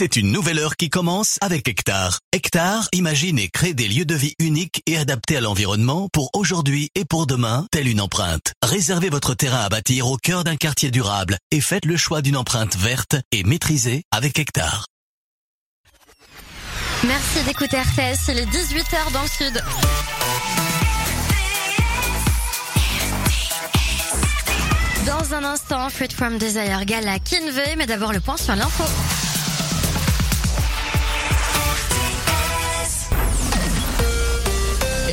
C'est une nouvelle heure qui commence avec Hectare. Hectare imagine et crée des lieux de vie uniques et adaptés à l'environnement pour aujourd'hui et pour demain, telle une empreinte. Réservez votre terrain à bâtir au cœur d'un quartier durable et faites le choix d'une empreinte verte et maîtrisée avec Hectare. Merci d'écouter RTS, il est 18h dans le sud. Dans un instant, Fruit from Desire Gala Kinvey, mais d'abord le point sur l'info.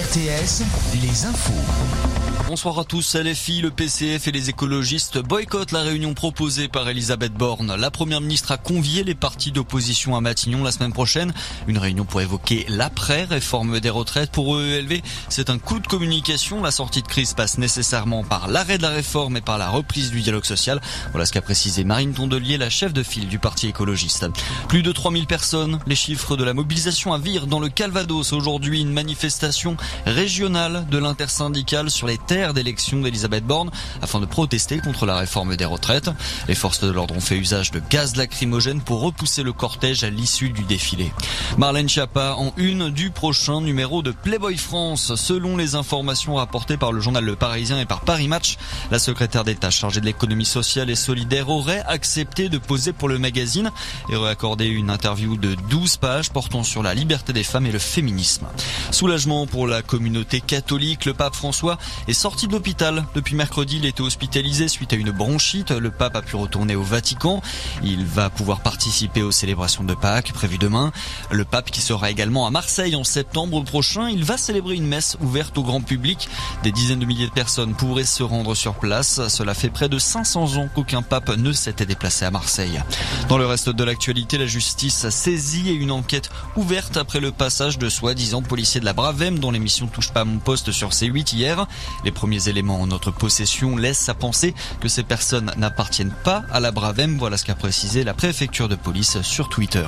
RTS, les infos. Bonsoir à tous. LFI, le PCF et les écologistes boycottent la réunion proposée par Elisabeth Borne. La première ministre a convié les partis d'opposition à Matignon la semaine prochaine. Une réunion pour évoquer l'après-réforme des retraites. Pour EELV, c'est un coup de communication. La sortie de crise passe nécessairement par l'arrêt de la réforme et par la reprise du dialogue social. Voilà ce qu'a précisé Marine Tondelier, la chef de file du parti écologiste. Plus de 3000 personnes. Les chiffres de la mobilisation à Vire dans le Calvados. Aujourd'hui, une manifestation régionale de l'intersyndicale sur les terres d'élection d'Elisabeth Borne afin de protester contre la réforme des retraites. Les forces de l'ordre ont fait usage de gaz lacrymogène pour repousser le cortège à l'issue du défilé. Marlène Schiappa en une du prochain numéro de Playboy France. Selon les informations rapportées par le journal Le Parisien et par Paris Match, la secrétaire d'État chargée de l'économie sociale et solidaire aurait accepté de poser pour le magazine et aurait accordé une interview de 12 pages portant sur la liberté des femmes et le féminisme. Soulagement pour la communauté catholique, le pape François est sorti de l'hôpital. Depuis mercredi, il était hospitalisé suite à une bronchite. Le pape a pu retourner au Vatican. Il va pouvoir participer aux célébrations de Pâques prévues demain. Le pape qui sera également à Marseille en septembre prochain, il va célébrer une messe ouverte au grand public. Des dizaines de milliers de personnes pourraient se rendre sur place. Cela fait près de 500 ans qu'aucun pape ne s'était déplacé à Marseille. Dans le reste de l'actualité, la justice a et une enquête ouverte après le passage de soi-disant policiers de la Bravem dont l'émission touche pas mon poste sur C8 hier. Les premiers éléments en notre possession laissent à penser que ces personnes n'appartiennent pas à la Bravem. Voilà ce qu'a précisé la préfecture de police sur Twitter.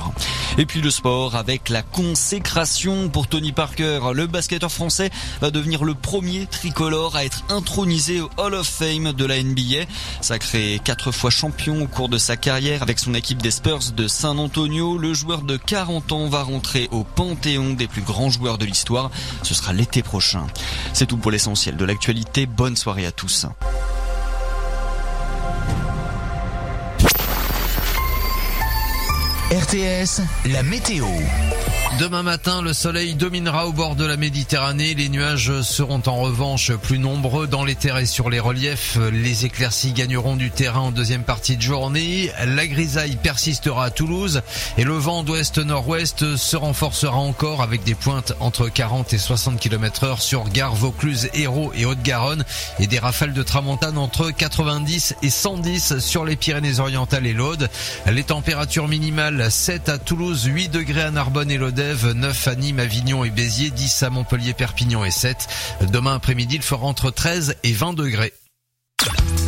Et puis le sport avec la consécration pour Tony Parker. Le basketteur français va devenir le premier tricolore à être intronisé au Hall of Fame de la NBA. Sacré quatre fois champion au cours de sa carrière avec son équipe des Spurs de San Antonio, le joueur de 40 ans va rentrer au panthéon des plus grands joueurs de l'histoire. Ce sera l'été prochain. C'est tout pour l'essentiel de l'actualité. Bonne soirée à tous. RTS, la météo. Demain matin, le soleil dominera au bord de la Méditerranée. Les nuages seront en revanche plus nombreux dans les terres et sur les reliefs. Les éclaircies gagneront du terrain en deuxième partie de journée. La grisaille persistera à Toulouse et le vent d'ouest-nord-ouest se renforcera encore avec des pointes entre 40 et 60 km heure sur Gare, Vaucluse, Hérault et Haute-Garonne et des rafales de tramontane entre 90 et 110 sur les Pyrénées-Orientales et l'Aude. Les températures minimales 7 à Toulouse, 8 degrés à Narbonne et l'Odève, 9 à Nîmes, Avignon et Béziers, 10 à Montpellier, Perpignan et 7. Demain après-midi, il fera entre 13 et 20 degrés.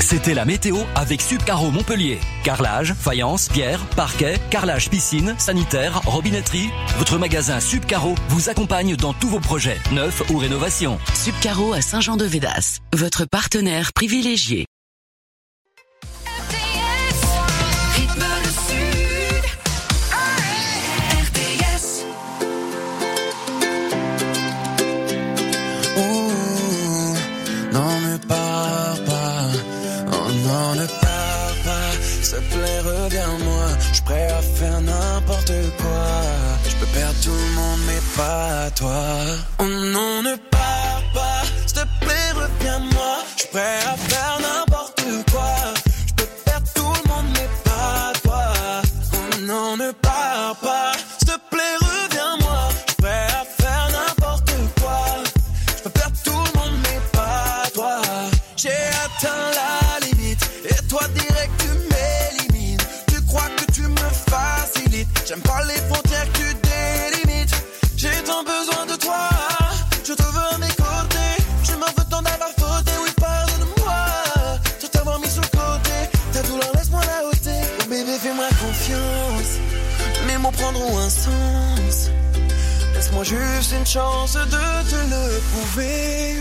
C'était la météo avec Subcaro Montpellier. Carrelage, faïence, pierre, parquet, carrelage piscine, sanitaire, robinetterie. Votre magasin Subcaro vous accompagne dans tous vos projets, neufs ou rénovations. Subcaro à Saint-Jean-de-Védas, votre partenaire privilégié. Toi. Oh non, ne Juste une chance de te le prouver.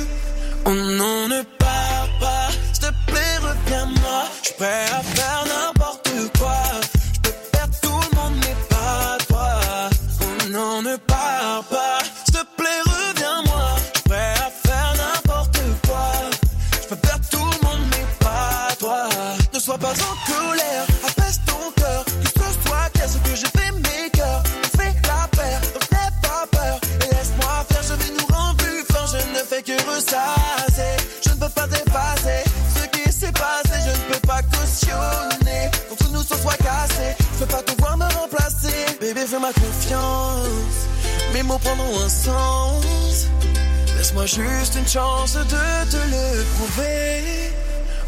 Oh non, ne pars pas, s'il te plaît, reviens-moi. Je prêt à faire n'importe quoi. Je ne peux pas dépasser ce qui s'est passé. Je ne peux pas cautionner. Contre nous, ce soit cassé. Je peux pas te voir me remplacer. Bébé, fais-moi confiance. Mes mots prendront un sens. Laisse-moi juste une chance de te le prouver.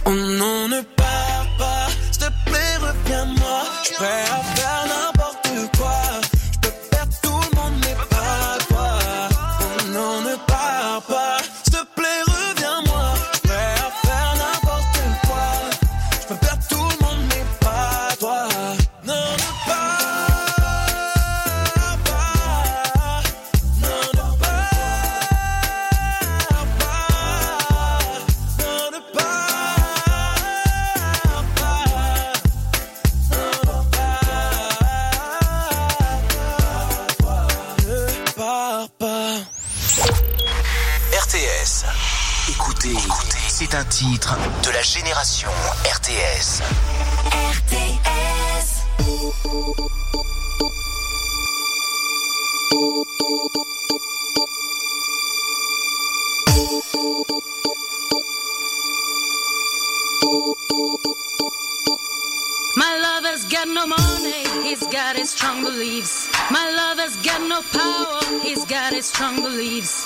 Oh non, ne pars pas, s'il te plaît, reviens-moi. Je à faire n'importe quoi. De la génération RTS. My lover's got no money, he's got his strong beliefs. My lover's got no power, he's got his strong beliefs.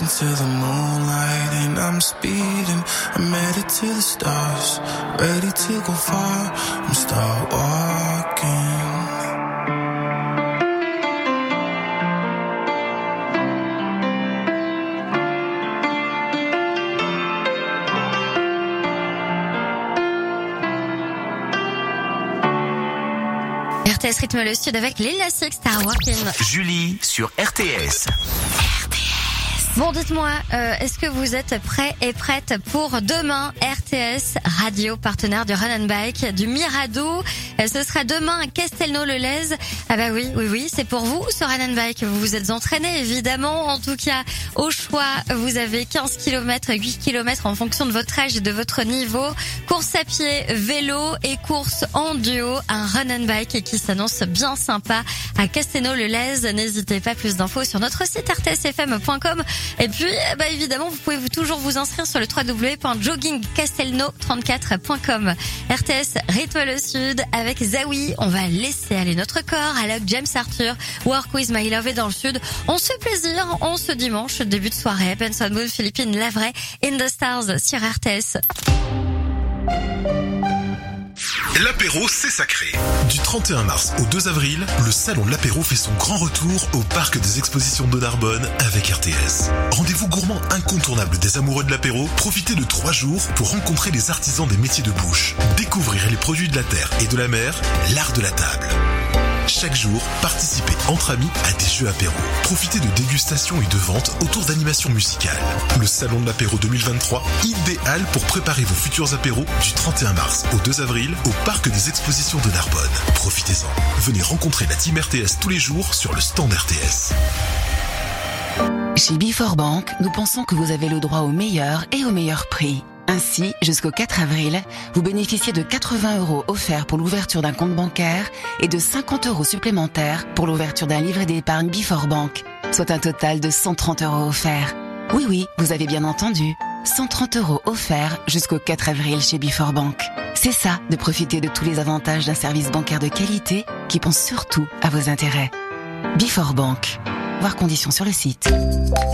To the moonlight and I'm speeding. I'm headed to the stars, ready to go far. I'm start walking. RTS rythme le sud avec l'élastique Star Walking. Julie sur RTS. Bon, dites-moi, euh, est-ce que vous êtes prêts et prêtes pour demain RTS Radio, partenaire du Run and Bike, du Mirado Ce sera demain à Castelnau-le-Lez. Ah bah oui, oui, oui, c'est pour vous and Bike. Vous vous êtes entraîné, évidemment. En tout cas, au choix, vous avez 15 km, 8 km en fonction de votre âge et de votre niveau. Course à pied, vélo et course en duo. Un Run and Bike qui s'annonce bien sympa à Castelnau-le-Lez. N'hésitez pas, plus d'infos sur notre site rtsfm.com. Et puis, eh bah, évidemment, vous pouvez vous toujours vous inscrire sur le www.joggingcastelnau34.com. RTS rythme le sud avec Zawi. On va laisser aller notre corps. Alok James Arthur, Work with My Love et dans le sud. On se plaisir en ce dimanche, début de soirée. Benson Moon, Philippine, Lavray, In the Stars sur RTS. L'apéro, c'est sacré. Du 31 mars au 2 avril, le salon de l'apéro fait son grand retour au parc des expositions de Narbonne avec RTS. Rendez-vous gourmand incontournable des amoureux de l'apéro, profitez de trois jours pour rencontrer les artisans des métiers de bouche, découvrir les produits de la terre et de la mer, l'art de la table. Chaque jour, participez entre amis à des jeux apéro. Profitez de dégustations et de ventes autour d'animations musicales. Le Salon de l'apéro 2023, idéal pour préparer vos futurs apéros du 31 mars au 2 avril au Parc des Expositions de Narbonne. Profitez-en. Venez rencontrer la team RTS tous les jours sur le stand RTS. Chez Before Bank, nous pensons que vous avez le droit au meilleur et au meilleur prix. Ainsi, jusqu'au 4 avril, vous bénéficiez de 80 euros offerts pour l'ouverture d'un compte bancaire et de 50 euros supplémentaires pour l'ouverture d'un livret d'épargne Before Bank, soit un total de 130 euros offerts. Oui, oui, vous avez bien entendu. 130 euros offerts jusqu'au 4 avril chez Before Bank. C'est ça, de profiter de tous les avantages d'un service bancaire de qualité qui pense surtout à vos intérêts. Before Bank. Voir conditions sur le site.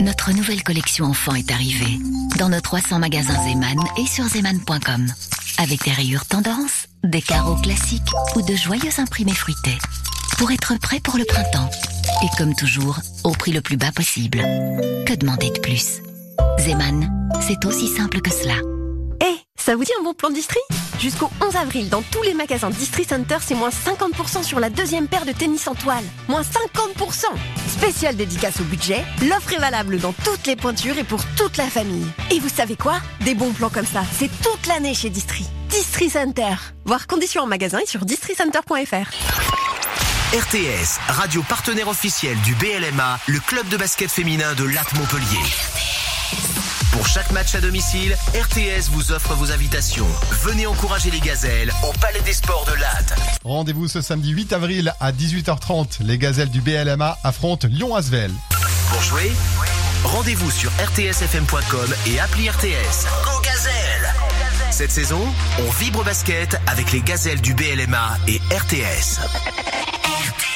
Notre nouvelle collection enfant est arrivée dans nos 300 magasins Zeman et sur zeman.com. Avec des rayures tendance, des carreaux classiques ou de joyeux imprimés fruités. Pour être prêt pour le printemps. Et comme toujours, au prix le plus bas possible. Que demander de plus? Zeman, c'est aussi simple que cela. Ça vous dit un bon plan distri Jusqu'au 11 avril, dans tous les magasins Distri Center, c'est moins 50% sur la deuxième paire de tennis en toile. Moins 50% Spécial dédicace au budget, l'offre est valable dans toutes les pointures et pour toute la famille. Et vous savez quoi? Des bons plans comme ça, c'est toute l'année chez Distri. Distri Center. Voir conditions en magasin et sur districenter.fr. RTS, radio partenaire officiel du BLMA, le club de basket féminin de Lac Montpellier. Pour chaque match à domicile, RTS vous offre vos invitations. Venez encourager les gazelles au Palais des Sports de Latte. Rendez-vous ce samedi 8 avril à 18h30. Les gazelles du BLMA affrontent Lyon-Asvel. Pour jouer, rendez-vous sur rtsfm.com et appli RTS. Go Gazelles Cette saison, on vibre basket avec les gazelles du BLMA et RTS.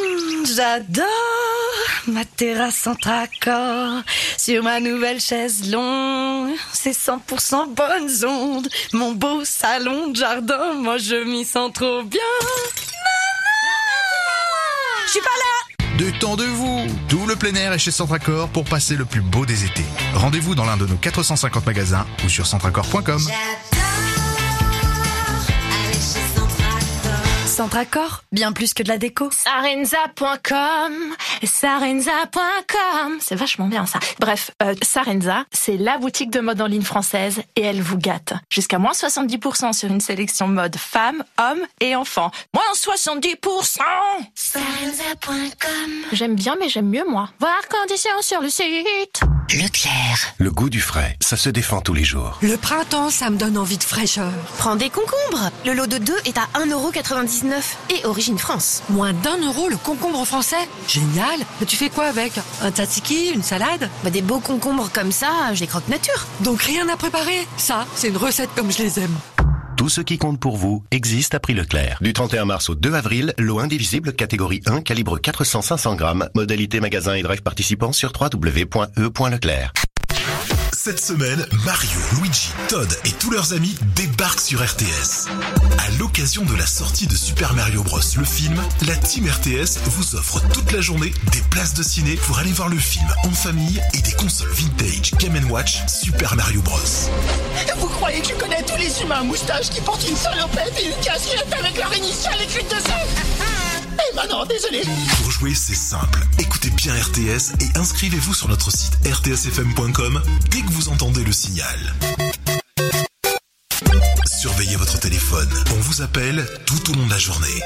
J'adore ma terrasse entre accords sur ma nouvelle chaise longue. C'est 100% bonnes ondes. Mon beau salon de jardin, moi je m'y sens trop bien. Je suis pas là. Détendez-vous Tout le plein air est chez Centracor pour passer le plus beau des étés. Rendez-vous dans l'un de nos 450 magasins ou sur centracor.com. Centracor, bien plus que de la déco. Sarenza.com, sarenza.com, c'est vachement bien ça. Bref, euh, Sarenza, c'est la boutique de mode en ligne française et elle vous gâte. Jusqu'à moins 70% sur une sélection mode femmes, hommes et enfants. Moins 70% Sarenza.com J'aime bien mais j'aime mieux moi. Voir conditions sur le site. Leclerc. Le goût du frais, ça se défend tous les jours. Le printemps, ça me donne envie de fraîcheur. Prends des concombres. Le lot de 2 est à 1,99€ et origine France. Moins d'un euro le concombre français Génial Mais tu fais quoi avec Un tzatziki Une salade bah, Des beaux concombres comme ça, je les croque nature. Donc rien à préparer Ça, c'est une recette comme je les aime. Tout ce qui compte pour vous existe à prix Leclerc. Du 31 mars au 2 avril, lot indivisible catégorie 1, calibre 400-500 grammes, modalité magasin et drive participant sur www.e.leclerc. Cette semaine, Mario, Luigi, Todd et tous leurs amis débarquent sur RTS. À l'occasion de la sortie de Super Mario Bros, le film, la Team RTS vous offre toute la journée des places de ciné pour aller voir le film en famille et des consoles vintage Game Watch Super Mario Bros. Vous croyez que je connais tous les humains à moustache qui portent une salopette et une casquette avec leur initiale écrite dessus? Eh ben non, désolé Pour jouer, c'est simple. Écoutez bien RTS et inscrivez-vous sur notre site rtsfm.com dès que vous entendez le signal. Surveillez votre téléphone. On vous appelle tout au long de la journée.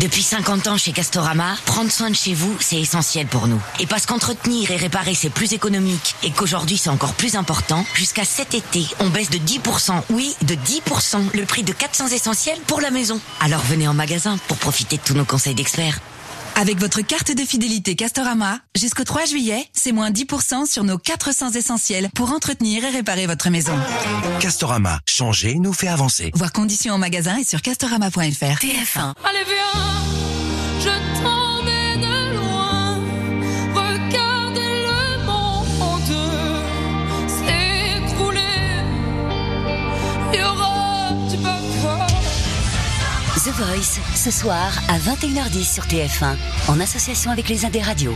Depuis 50 ans chez Castorama, prendre soin de chez vous, c'est essentiel pour nous. Et parce qu'entretenir et réparer, c'est plus économique et qu'aujourd'hui, c'est encore plus important, jusqu'à cet été, on baisse de 10%, oui, de 10%, le prix de 400 essentiels pour la maison. Alors venez en magasin pour profiter de tous nos conseils d'experts. Avec votre carte de fidélité Castorama, jusqu'au 3 juillet, c'est moins 10% sur nos 400 essentiels pour entretenir et réparer votre maison. Castorama, changer nous fait avancer. Voir conditions en magasin et sur castorama.fr. TF1. Allez viens, je Voice, ce soir à 21h10 sur TF1, en association avec les Indes Radio.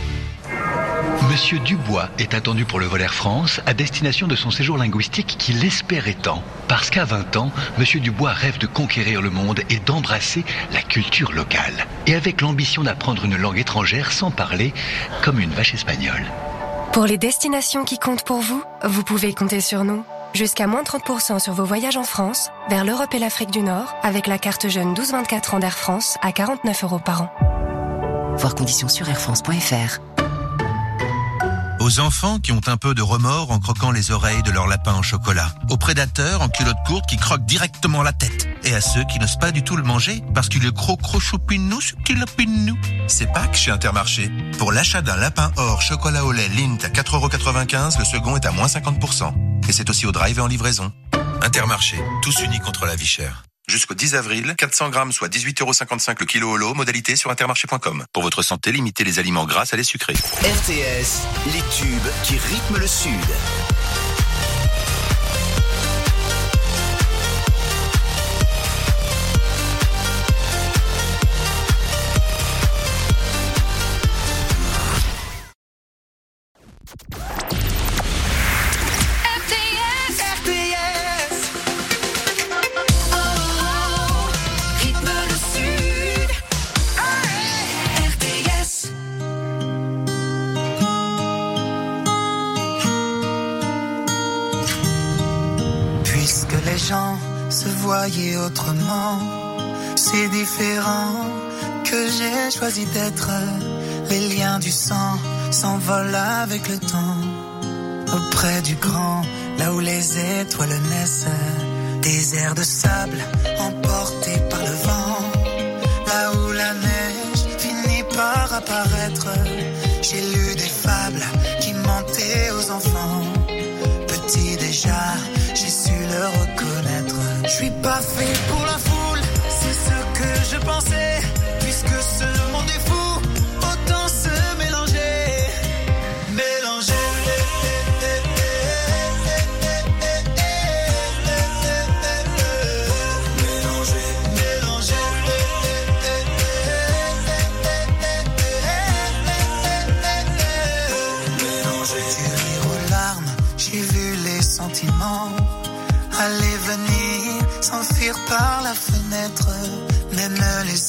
Monsieur Dubois est attendu pour le vol Air France à destination de son séjour linguistique qu'il espérait tant. Parce qu'à 20 ans, Monsieur Dubois rêve de conquérir le monde et d'embrasser la culture locale. Et avec l'ambition d'apprendre une langue étrangère sans parler, comme une vache espagnole. Pour les destinations qui comptent pour vous, vous pouvez compter sur nous. Jusqu'à moins 30% sur vos voyages en France, vers l'Europe et l'Afrique du Nord, avec la carte jeune 12-24 ans d'Air France à 49 euros par an. Voir conditions sur airfrance.fr. Aux enfants qui ont un peu de remords en croquant les oreilles de leur lapin en chocolat. Aux prédateurs en culotte courte qui croquent directement la tête. Et à ceux qui n'osent pas du tout le manger parce qu'il est gros gros choupinou nous. C'est Pâques chez Intermarché. Pour l'achat d'un lapin or chocolat au lait Lint à 4,95€, le second est à moins 50%. Et c'est aussi au drive et en livraison. Intermarché, tous unis contre la vie chère. Jusqu'au 10 avril, 400 grammes, soit 18,55€ le kilo holo, modalité sur intermarché.com. Pour votre santé, limitez les aliments gras à les sucrés. RTS, les tubes qui rythment le Sud. Se voyaient autrement, c'est différent que j'ai choisi d'être. Les liens du sang s'envolent avec le temps. Auprès du grand, là où les étoiles naissent, des airs de sable emportés par le vent. Là où la neige finit par apparaître, j'ai lu des fables qui mentaient aux enfants. Petit déjà, j'ai su le reconnaître. Je suis pas fait pour la foule, c'est ce que je pensais. Puisque ce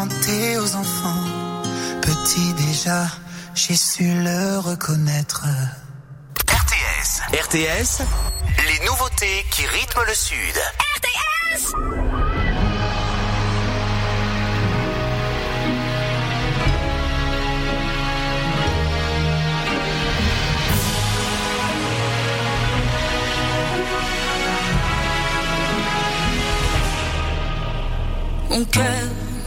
Aux enfants. Petit déjà, j'ai su le reconnaître. RTS. RTS, les nouveautés qui rythment le Sud. RTS Mon cœur,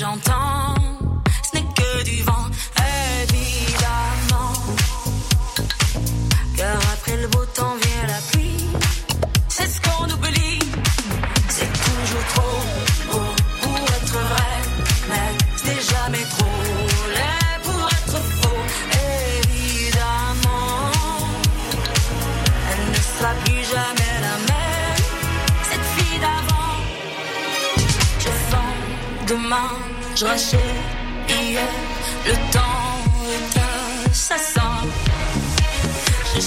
J'entends, je hier, le temps est assassin. Je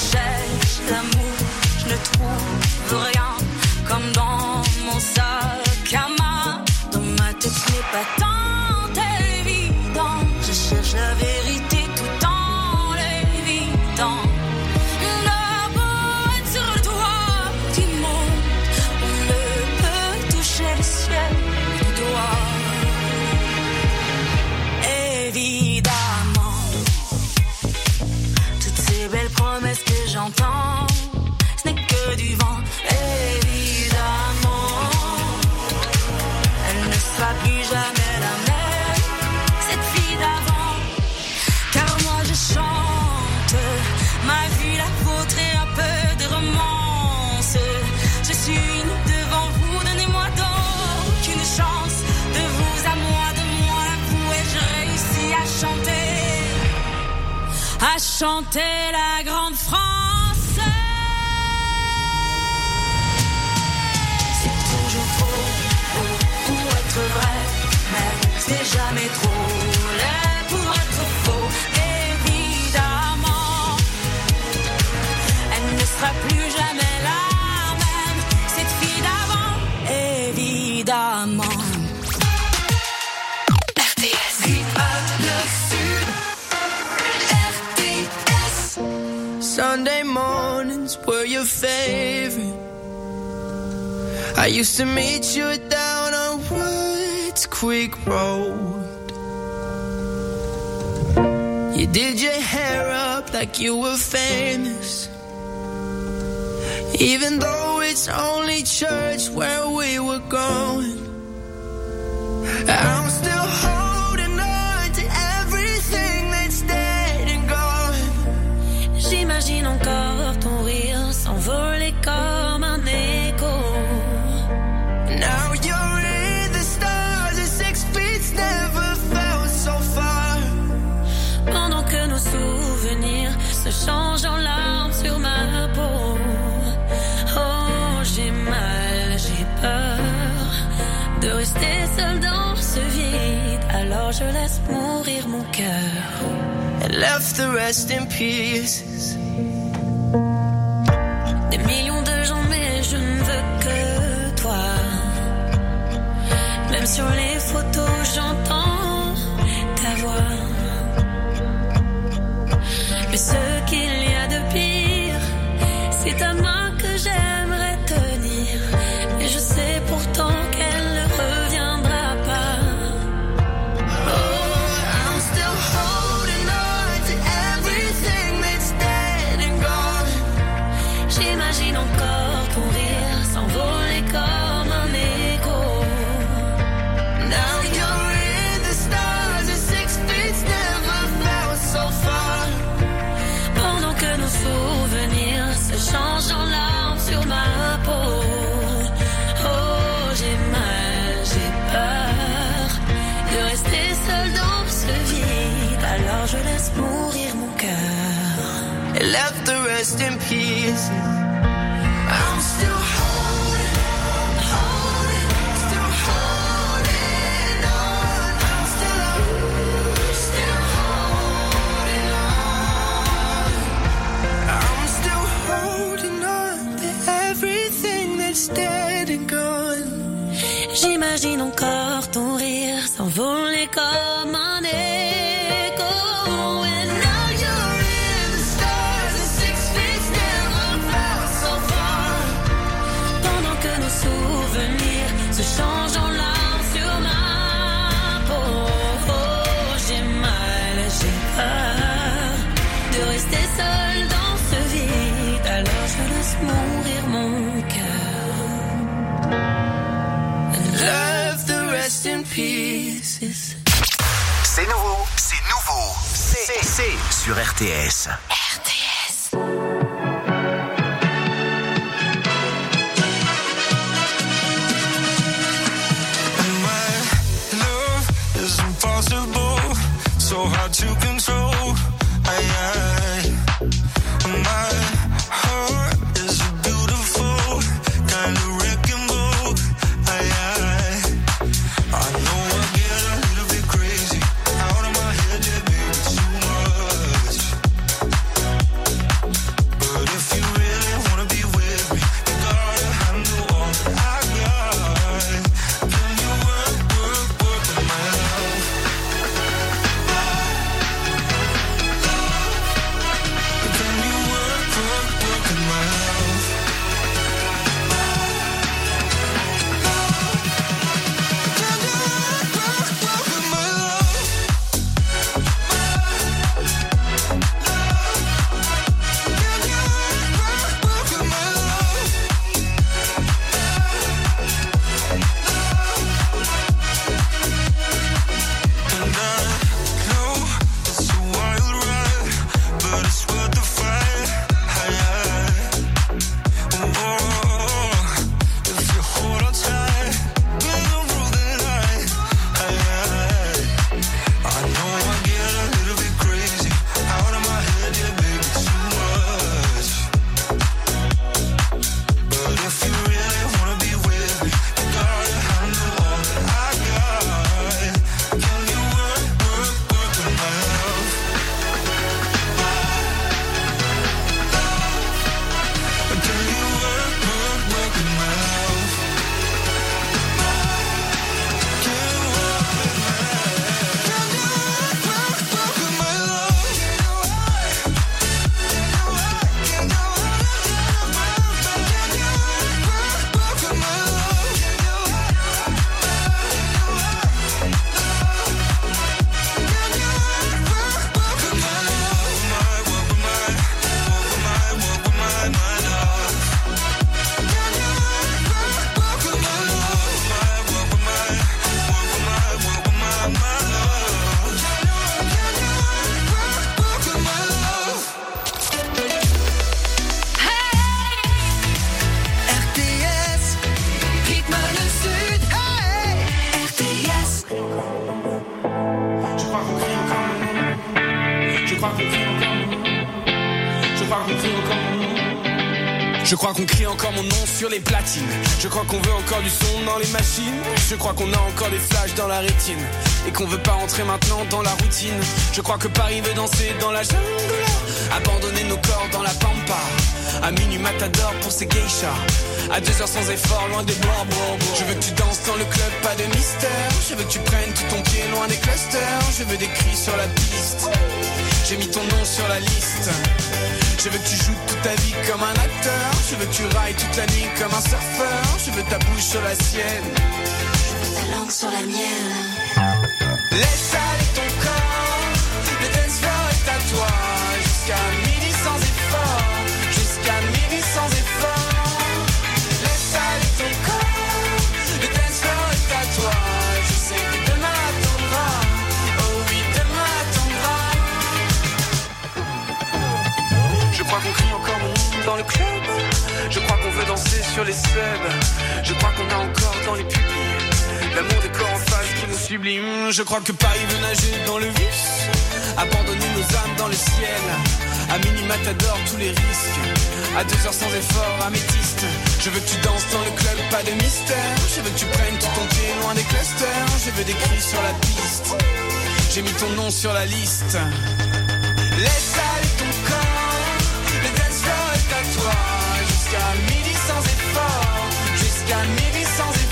ce n'est que du vent. Évidemment, elle ne sera plus jamais la même, cette fille d'avant. Car moi je chante ma vie, la vôtre et un peu de romance. Je suis devant vous, donnez-moi donc une chance. De vous à moi, de moi à vous, et je réussis à chanter, à chanter la grande France. Jamais trop laid pour être faux. Évidemment, elle ne sera plus jamais la même, cette fille d'avant. Évidemment. RTS. le sud. RTS. Sunday mornings were your favorite. I used to meet you Woods Creek Road. You did your hair up like you were famous. Even though it's only church where we were going. I'm still left the rest in pieces. Des millions de gens, mais je ne veux que toi. Même sur les nunca sur RTS. Crois qu'on a encore des flashs dans la rétine. Et qu'on veut pas rentrer maintenant dans la routine. Je crois que Paris veut danser dans la jungle. Abandonner nos corps dans la pampa. À minuit matador pour ses geishas. À deux heures sans effort, loin des blancs Je veux que tu danses dans le club, pas de mystère. Je veux que tu prennes tout ton pied loin des clusters. Je veux des cris sur la piste. J'ai mis ton nom sur la liste. Je veux que tu joues toute ta vie comme un acteur. Je veux que tu railles toute la nuit comme un surfeur. Je veux ta bouche sur la sienne. Sur la mienne. Laisse aller ton corps. Le dance floor est à toi. Jusqu'à midi sans effort. Jusqu'à midi sans effort. Laisse aller ton corps. Le dance floor est à toi. Je sais que demain attendra. Oh oui, demain attendra. Je crois qu'on crie encore mon dans le club. Je crois qu'on veut danser sur les subs. Je crois qu'on a encore dans les pupilles l'amour des corps en face qui nous sublime. Je crois que Paris veut nager dans le vice. Abandonner nos âmes dans le ciel. À mini matador tous les risques. À deux heures sans effort, améthyste. Je veux que tu danses dans le club, pas de mystère. Je veux que tu prennes tout ton pied loin des clusters. Je veux des cris sur la piste. J'ai mis ton nom sur la liste. Laisse aller ton corps. Le dance floor est à toi. Jusqu'à midi sans effort. Jusqu'à midi sans effort.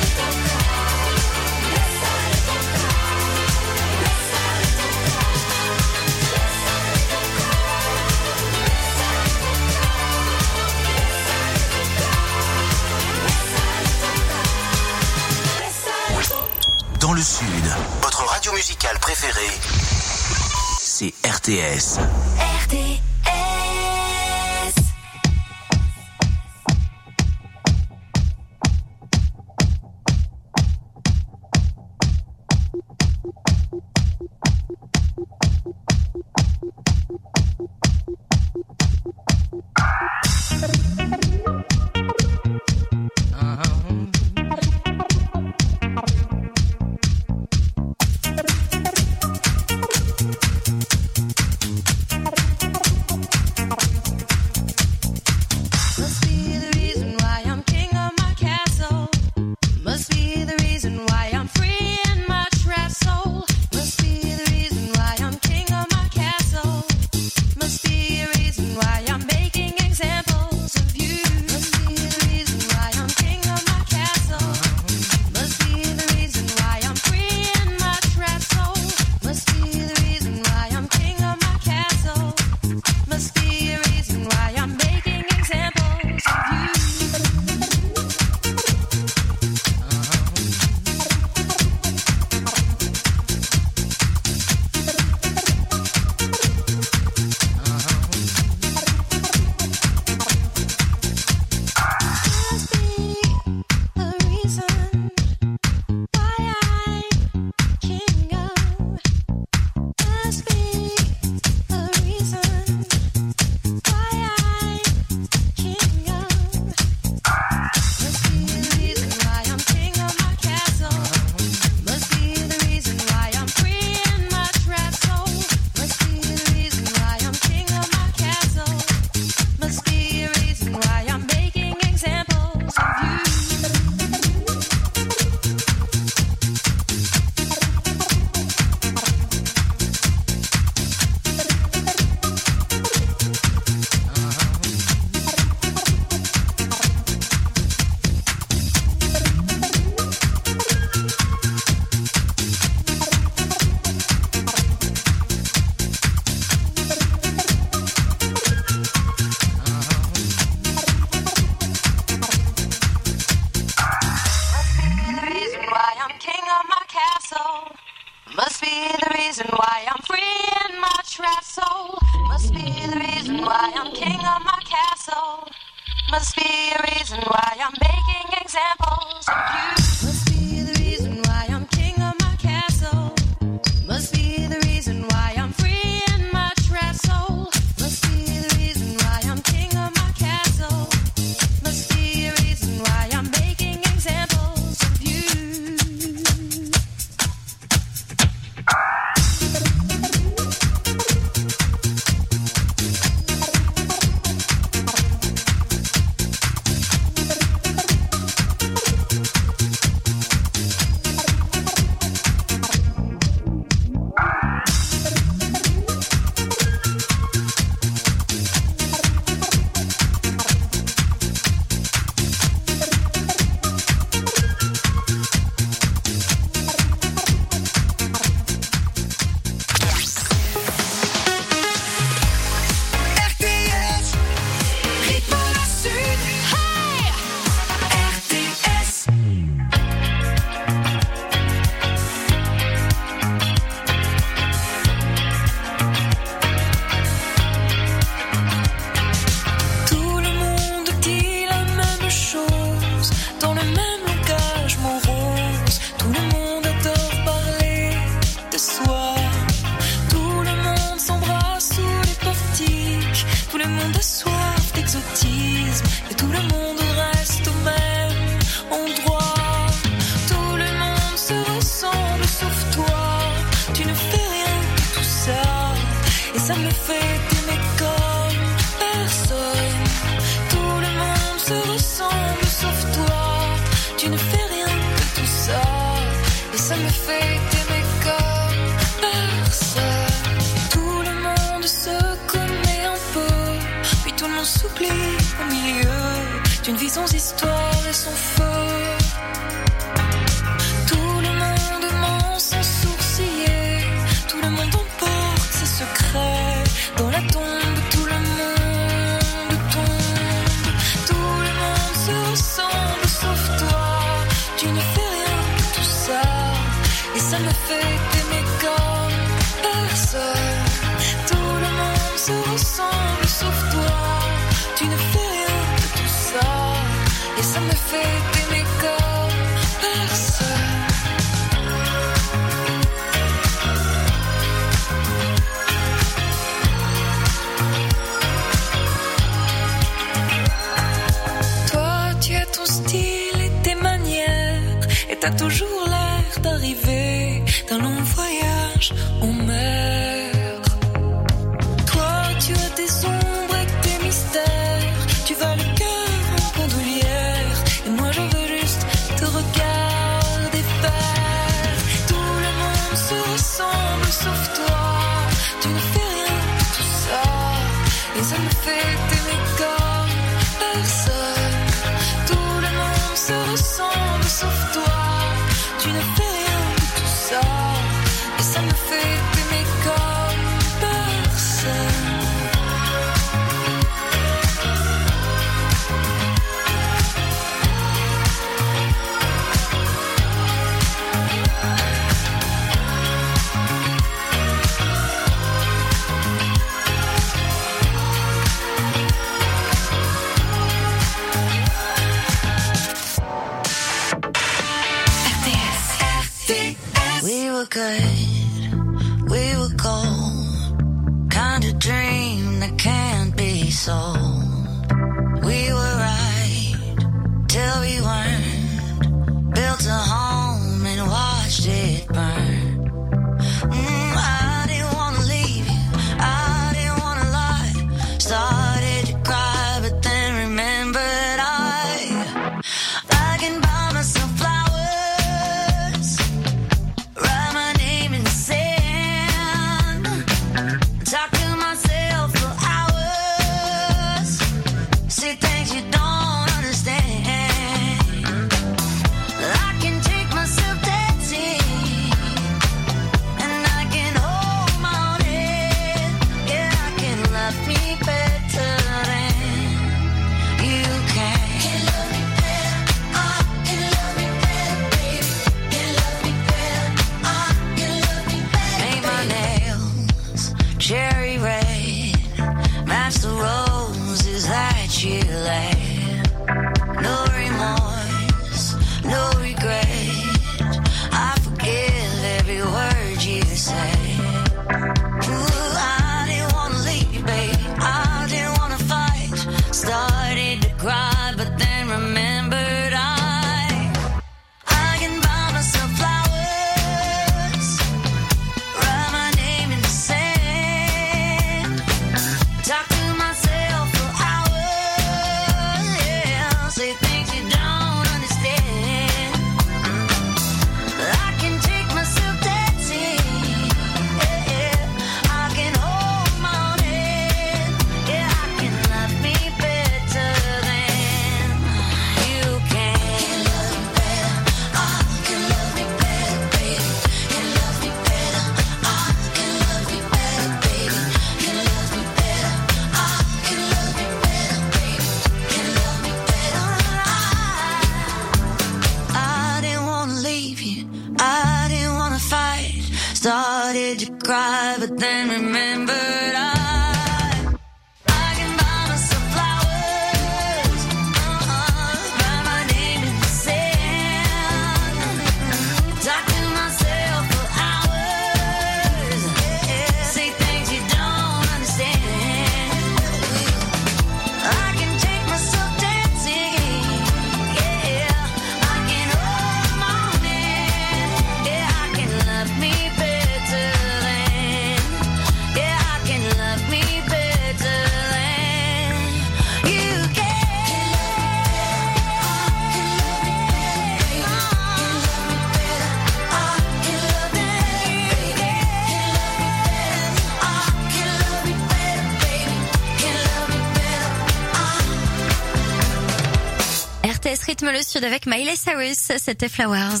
Le sud avec Miley Cyrus, c'était Flowers.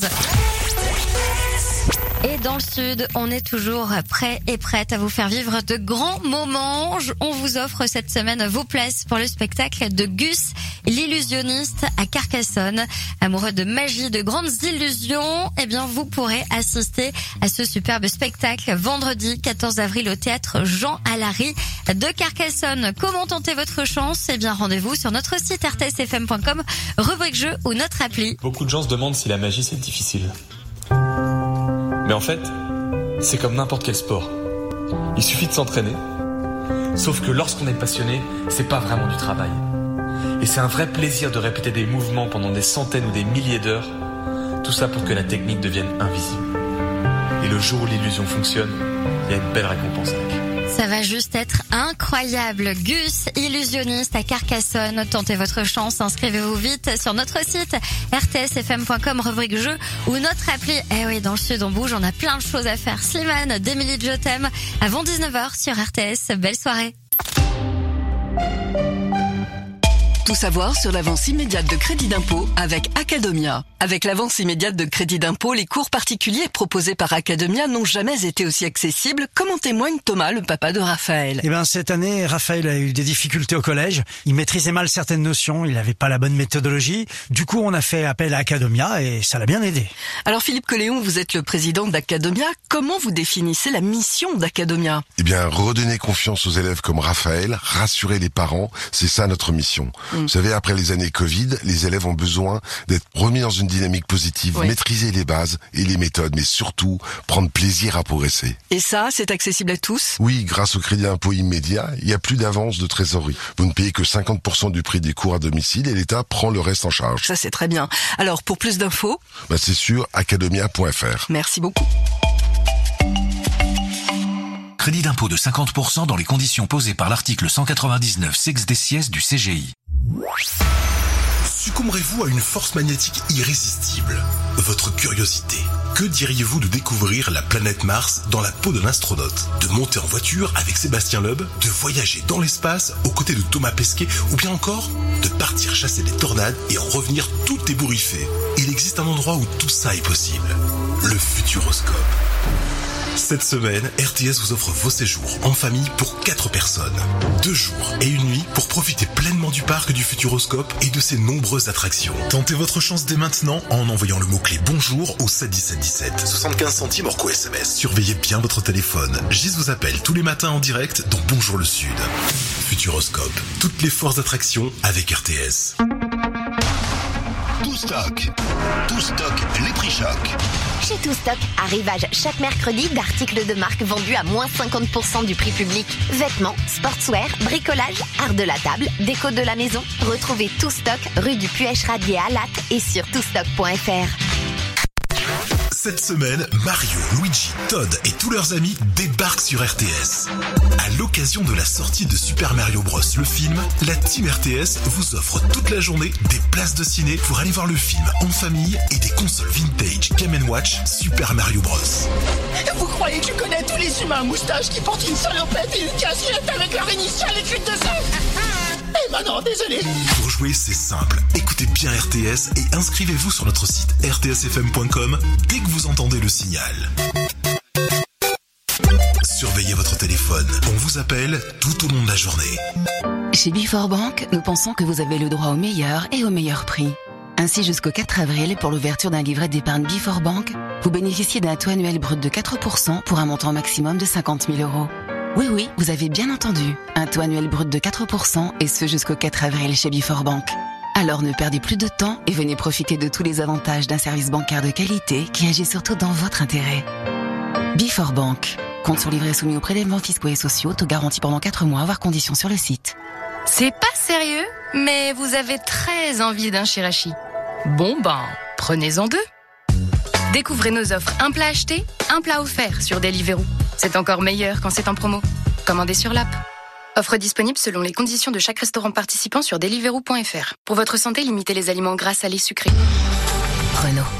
Et dans le sud, on est toujours prêt et prête à vous faire vivre de grands moments. On vous offre cette semaine vos places pour le spectacle de Gus, l'illusionniste à Carcassonne. Amoureux de magie, de grandes illusions, eh bien, vous pourrez assister à ce superbe spectacle vendredi 14 avril au théâtre Jean Alary de Carcassonne. Comment tenter votre chance? Eh bien, rendez-vous sur notre site rtsfm.com, rubrique jeu ou notre appli. Beaucoup de gens se demandent si la magie c'est difficile. Mais en fait, c'est comme n'importe quel sport. Il suffit de s'entraîner. Sauf que lorsqu'on est passionné, c'est pas vraiment du travail. Et c'est un vrai plaisir de répéter des mouvements pendant des centaines ou des milliers d'heures. Tout ça pour que la technique devienne invisible. Et le jour où l'illusion fonctionne, il y a une belle récompense. Ça va juste être incroyable. Gus, illusionniste à Carcassonne. Tentez votre chance. Inscrivez-vous vite sur notre site rtsfm.com, rubrique jeu ou notre appli. Eh oui, dans le sud, on bouge. On a plein de choses à faire. Slimane, d'Emily Je t'aime. Avant 19h sur RTS. Belle soirée. Tout savoir sur l'avance immédiate de crédit d'impôt avec Academia. Avec l'avance immédiate de crédit d'impôt, les cours particuliers proposés par Academia n'ont jamais été aussi accessibles, comme en témoigne Thomas, le papa de Raphaël. Eh ben cette année, Raphaël a eu des difficultés au collège. Il maîtrisait mal certaines notions, il n'avait pas la bonne méthodologie. Du coup, on a fait appel à Academia et ça l'a bien aidé. Alors Philippe Coléon, vous êtes le président d'Academia. Comment vous définissez la mission d'Academia? Eh bien, redonner confiance aux élèves comme Raphaël, rassurer les parents, c'est ça notre mission. Mm. Vous savez, après les années Covid, les élèves ont besoin d'être remis dans une dynamique positive, Oui. maîtriser les bases et les méthodes, mais surtout prendre plaisir à progresser. Et ça, c'est accessible à tous? Oui, grâce au crédit impôt immédiat, il n'y a plus d'avance de trésorerie. Vous ne payez que 50% du prix des cours à domicile et l'État prend le reste en charge. Ça, c'est très bien. Alors, pour plus d'infos, Bah, c'est sur academia.fr. merci beaucoup. Crédit d'impôt de 50% dans les conditions posées par l'article 199 sex des sièges du CGI. Succomberez-vous à une force magnétique irrésistible? Votre curiosité. Que diriez-vous de découvrir la planète Mars dans la peau d'un astronaute? De monter en voiture avec Sébastien Loeb? De voyager dans l'espace aux côtés de Thomas Pesquet? Ou bien encore de partir chasser des tornades et en revenir tout ébouriffé? Il existe un endroit où tout ça est possible. Le Futuroscope. Cette semaine, RTS vous offre vos séjours en famille pour 4 personnes. Deux jours et une nuit pour profiter pleinement du parc du Futuroscope et de ses nombreuses attractions. Tentez votre chance dès maintenant en envoyant le mot-clé bonjour au 71717. 75 centimes hors SMS. Surveillez bien votre téléphone. Gis vous appelle tous les matins en direct dans Bonjour le Sud. Futuroscope. Toutes les forces d'attraction avec RTS. Tout stock. Tout stock, les prix. Chez Tout Stock, arrivage chaque mercredi d'articles de marque vendus à moins 50% du prix public. Vêtements, sportswear, bricolage, art de la table, déco de la maison. Retrouvez Tout Stock rue du Puech-Radier à Latte et sur toutstock.fr. Cette semaine, Mario, Luigi, Todd et tous leurs amis débarquent sur RTS. À l'occasion de la sortie de Super Mario Bros, le film, la Team RTS vous offre toute la journée des places de ciné pour aller voir le film en famille et des consoles vintage Game Watch Super Mario Bros. Vous croyez que je connais tous les humains à moustache qui portent une salopette et une casquette avec leur initiale écrite dessus Eh ben non, désolé. Pour jouer, c'est simple. Écoutez bien RTS et inscrivez-vous sur notre site rtsfm.com dès que vous entendez le signal. Surveillez votre téléphone. On vous appelle tout au long de la journée. Chez Before Bank, nous pensons que vous avez le droit au meilleur et au meilleur prix. Ainsi, jusqu'au 4 avril, pour l'ouverture d'un livret d'épargne Before Bank, vous bénéficiez d'un taux annuel brut de 4% pour un montant maximum de 50 000 euros. Oui, oui, vous avez bien entendu. Un taux annuel brut de 4% et ce jusqu'au 4 avril chez Before Bank. Alors ne perdez plus de temps et venez profiter de tous les avantages d'un service bancaire de qualité qui agit surtout dans votre intérêt. Before Bank. Compte sur livret soumis aux prélèvements fiscaux et sociaux, taux garanti pendant 4 mois, voire conditions sur le site. C'est pas sérieux, mais vous avez très envie d'un shirashi. Bon ben, prenez-en deux. Découvrez nos offres un plat acheté, un plat offert sur Deliveroo. C'est encore meilleur quand c'est en promo. Commandez sur l'app. Offre disponible selon les conditions de chaque restaurant participant sur deliveroo.fr. Pour votre santé, limitez les aliments gras, salés, sucrés. Renault.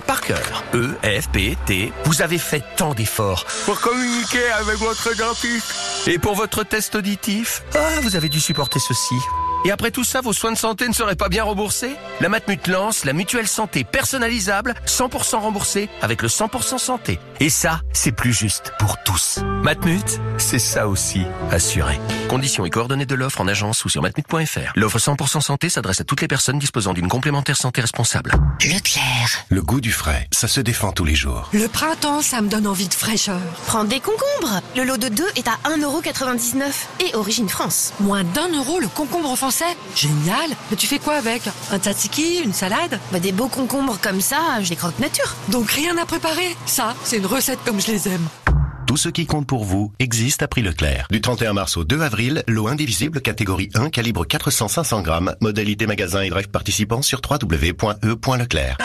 par cœur. E, F, P, T. Vous avez fait tant d'efforts pour communiquer avec votre dentiste. Et pour votre test auditif, ah, vous avez dû supporter ceci. Et après tout ça, vos soins de santé ne seraient pas bien remboursés? La Matmut lance la mutuelle santé personnalisable, 100% remboursée, avec le 100% santé. Et ça, c'est plus juste pour tous. Matmut, c'est ça aussi, assuré. Conditions et coordonnées de l'offre en agence ou sur matmut.fr. L'offre 100% santé s'adresse à toutes les personnes disposant d'une complémentaire santé responsable. Leclerc. Le goût du frais, ça se défend tous les jours. Le printemps, ça me donne envie de fraîcheur. Prends des concombres. Le lot de 2 est à 1,99€ et origine France. Moins d'un euro le concombre français Génial Mais tu fais quoi avec? Un tzatziki Une salade? Bah des beaux concombres comme ça, je les croque nature. Donc rien à préparer? Ça, c'est une recette comme je les aime. Tout ce qui compte pour vous existe à prix Leclerc. Du 31 mars au 2 avril, lot indivisible catégorie 1 calibre 400-500 grammes. Modalité magasin et drive participant sur www.e.leclerc.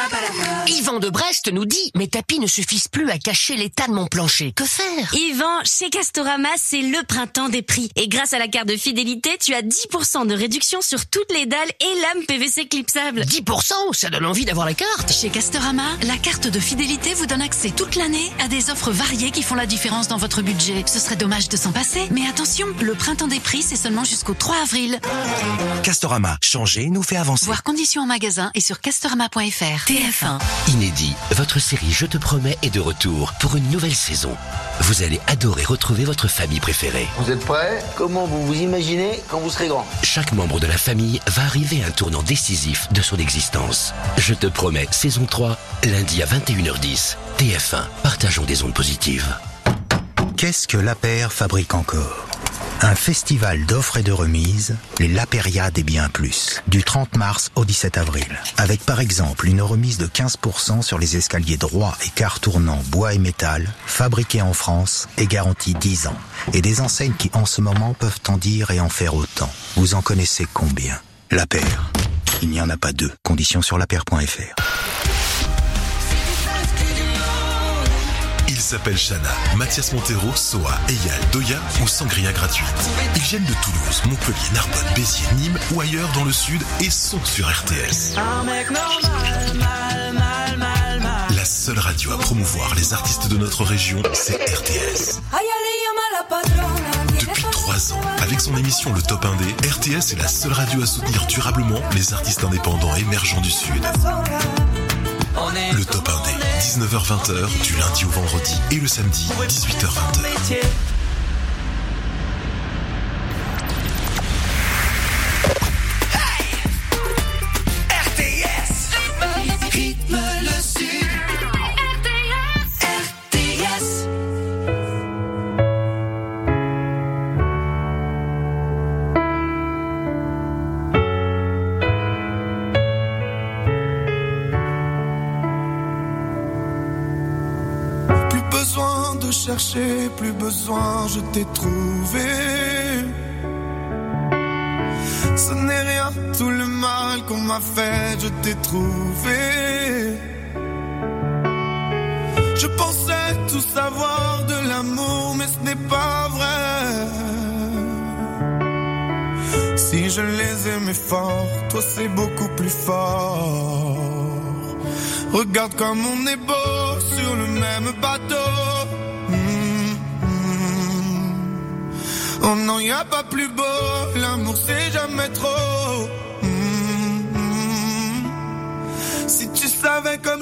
Yvan de Brest nous dit Mes tapis ne suffisent plus à cacher l'état de mon plancher. Que faire? Yvan, chez Castorama, c'est le printemps des prix. Et grâce à la carte de fidélité, tu as 10% de réduction sur toutes les dalles et lames PVC clipsables. 10% Ça donne envie d'avoir la carte? Chez Castorama, la carte de fidélité vous donne accès toute l'année à des offres variées qui font la différence dans votre budget. Ce serait dommage de s'en passer. Mais attention, le printemps des prix, c'est seulement jusqu'au 3 avril. Castorama, changer nous fait avancer. Voir conditions en magasin et sur castorama.fr. TF1. Inédit, votre série Je te promets est de retour pour une nouvelle saison. Vous allez adorer retrouver votre famille préférée. Vous êtes prêts? Comment vous vous imaginez quand vous serez grand? Chaque membre de la famille va arriver à un tournant décisif de son existence. Je te promets, saison 3, lundi à 21h10. TF1, partageons des ondes positives. Qu'est-ce que l'APR fabrique encore? Un festival d'offres et de remises, les Lapériades et bien plus, du 30 mars au 17 avril. Avec par exemple une remise de 15% sur les escaliers droits et quarts tournants bois et métal, fabriqués en France et garantis 10 ans. Et des enseignes qui en ce moment peuvent en dire et en faire autant. Vous en connaissez combien? L'APR. Il n'y en a pas deux. Conditions sur lapr.fr. s'appellent Chana, Mathias Montero, Soa, Eyal, Doya ou Sangria gratuite. Ils viennent de Toulouse, Montpellier, Narbonne, Béziers, Nîmes ou ailleurs dans le sud et sont sur RTS. La seule radio à promouvoir les artistes de notre région, c'est RTS. Depuis trois ans, avec son émission Le Top Indé, RTS est la seule radio à soutenir durablement les artistes indépendants émergents du Sud. Le Top Indé, 19h-20h, du lundi au vendredi et le samedi, 18h-20h. Je pensais tout savoir de l'amour, mais ce n'est pas vrai. Si je les aimais fort, toi c'est beaucoup plus fort. Regarde comme on est beau sur le même bateau. Mm, mm. Oh non, y a pas plus beau,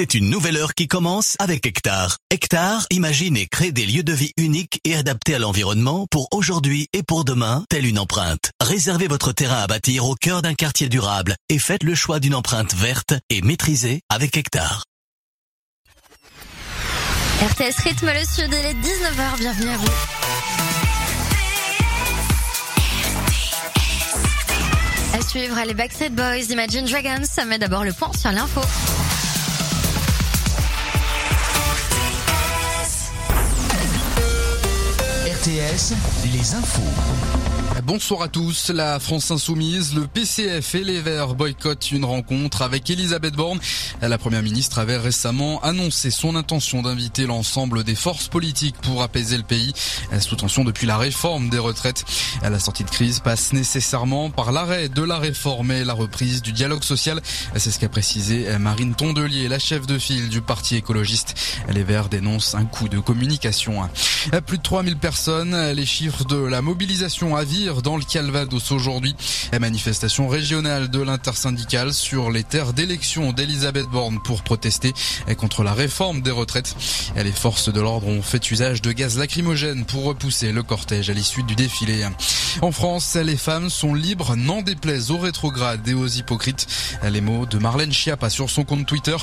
C'est une nouvelle heure qui commence avec Hectare. Hectare imagine et crée des lieux de vie uniques et adaptés à l'environnement pour aujourd'hui et pour demain, telle une empreinte. Réservez votre terrain à bâtir au cœur d'un quartier durable et faites le choix d'une empreinte verte et maîtrisée avec Hectare. RTS rythme le sud, il est 19h, bienvenue à vous. À suivre les Backstreet Boys, Imagine Dragons, ça met d'abord le point sur l'info. RTS, les infos. Bonsoir à tous. La France Insoumise, le PCF et les Verts boycottent une rencontre avec Elisabeth Borne. La première ministre avait récemment annoncé son intention d'inviter l'ensemble des forces politiques pour apaiser le pays, sous tension depuis la réforme des retraites. La sortie de crise passe nécessairement par l'arrêt de la réforme et la reprise du dialogue social. C'est ce qu'a précisé Marine Tondelier, la chef de file du parti écologiste. Les Verts dénoncent un coup de communication. Plus de 3000 personnes, les chiffres de la mobilisation à Dans le Calvados aujourd'hui. La manifestation régionale de l'intersyndicale sur les terres d'élection d'Elisabeth Borne pour protester contre la réforme des retraites. Les forces de l'ordre ont fait usage de gaz lacrymogène pour repousser le cortège à l'issue du défilé. En France, les femmes sont libres, n'en déplaise aux rétrogrades et aux hypocrites. Les mots de Marlène Schiappa sur son compte Twitter.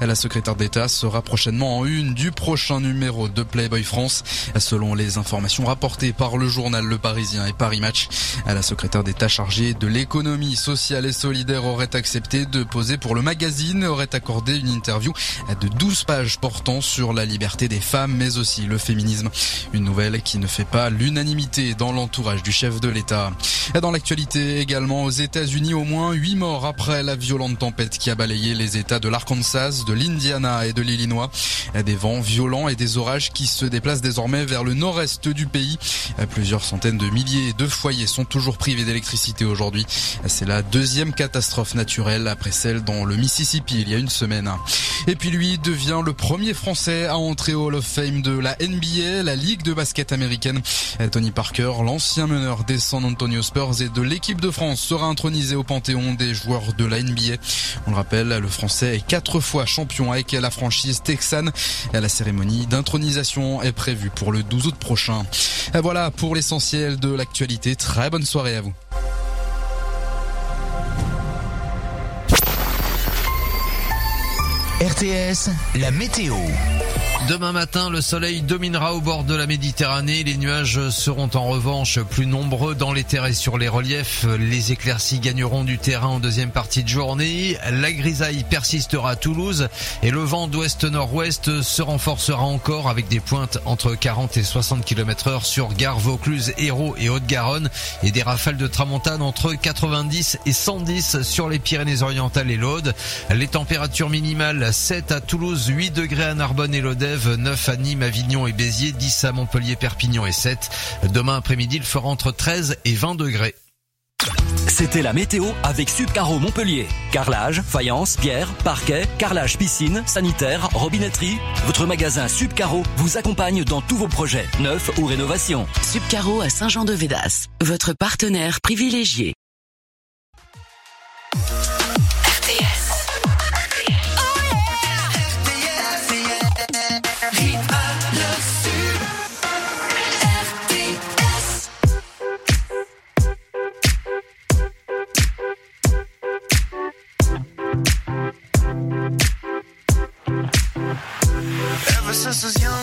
La secrétaire d'État sera prochainement en une du prochain numéro de Playboy France, selon les informations rapportées par le journal Le Parisien et Paris Match. La secrétaire d'État chargée de l'économie sociale et solidaire aurait accepté de poser pour le magazine, aurait accordé une interview de 12 pages portant sur la liberté des femmes, mais aussi le féminisme. Une nouvelle qui ne fait pas l'unanimité dans l'entourage du chef de l'État. Dans l'actualité également aux États-Unis, au moins 8 morts après la violente tempête qui a balayé les États de l'Arkansas, de l'Indiana et de l'Illinois. Des vents violents et des orages qui se déplacent désormais vers le nord-est du pays. Plusieurs centaines de milliers de foyers sont toujours privés d'électricité aujourd'hui. C'est la deuxième catastrophe naturelle après celle dans le Mississippi il y a une semaine. Et puis lui devient le premier Français à entrer au Hall of Fame de la NBA, la Ligue de basket américaine. Tony Parker, l'ancien meneur des San Antonio Spurs et de l'équipe de France, sera intronisé au panthéon des joueurs de la NBA. On le rappelle, le Français est quatre fois champion avec la franchise texane. La cérémonie d'intronisation est prévue pour le 12 août prochain. Voilà pour l'essentiel de l'actualité. Très bonne soirée à vous. RTS, la météo. Demain matin, le soleil dominera au bord de la Méditerranée. Les nuages seront en revanche plus nombreux dans les terres et sur les reliefs. Les éclaircies gagneront du terrain en deuxième partie de journée. La grisaille persistera à Toulouse et le vent d'ouest-nord-ouest se renforcera encore avec des pointes entre 40 et 60 km heure sur Gare, Vaucluse, Hérault et Haute-Garonne et des rafales de tramontane entre 90 et 110 sur les Pyrénées-Orientales et l'Aude. Les températures minimales 7 à Toulouse, 8 degrés à Narbonne et l'Odève, 9 à Nîmes, Avignon et Béziers, 10 à Montpellier, Perpignan et 7. Demain après-midi, il fera entre 13 et 20 degrés. C'était la météo avec Subcaro Montpellier. Carrelage, faïence, pierre, parquet, carrelage piscine, sanitaire, robinetterie. Votre magasin Subcaro vous accompagne dans tous vos projets, neufs ou rénovations. Subcaro à Saint-Jean-de-Védas, votre partenaire privilégié.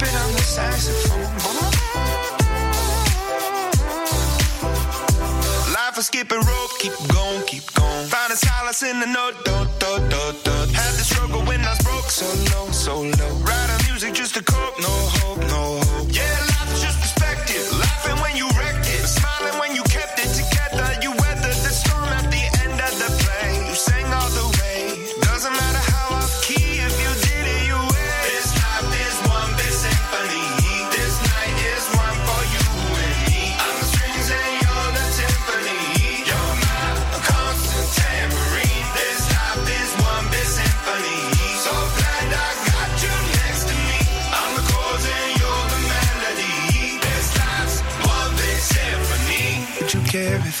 trumpet on the saxophone. Life is skipping rope, keep going, keep going. Find a solace in the note, do, do, do, do. Had the struggle when I was broke, so low, so low. Writing music just to cope, no hope, no hope. Yeah,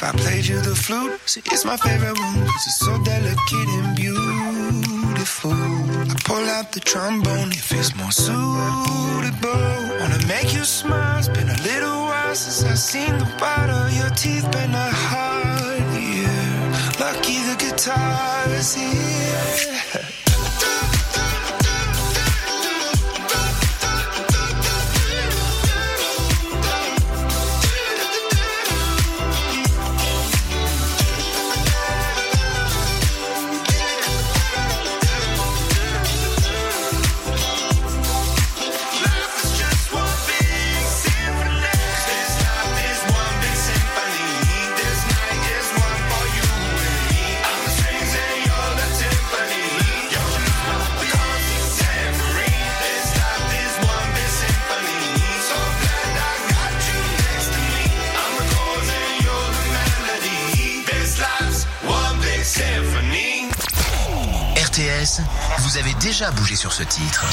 if I played you the flute? See, it's my favorite one it's so delicate and beautiful. I pull out the trombone if it's more suitable. Wanna make you smile. It's been a little while since I've seen the white of your teeth. Been a hard year. Lucky the guitar is here. Vous avez déjà bougé sur ce titre.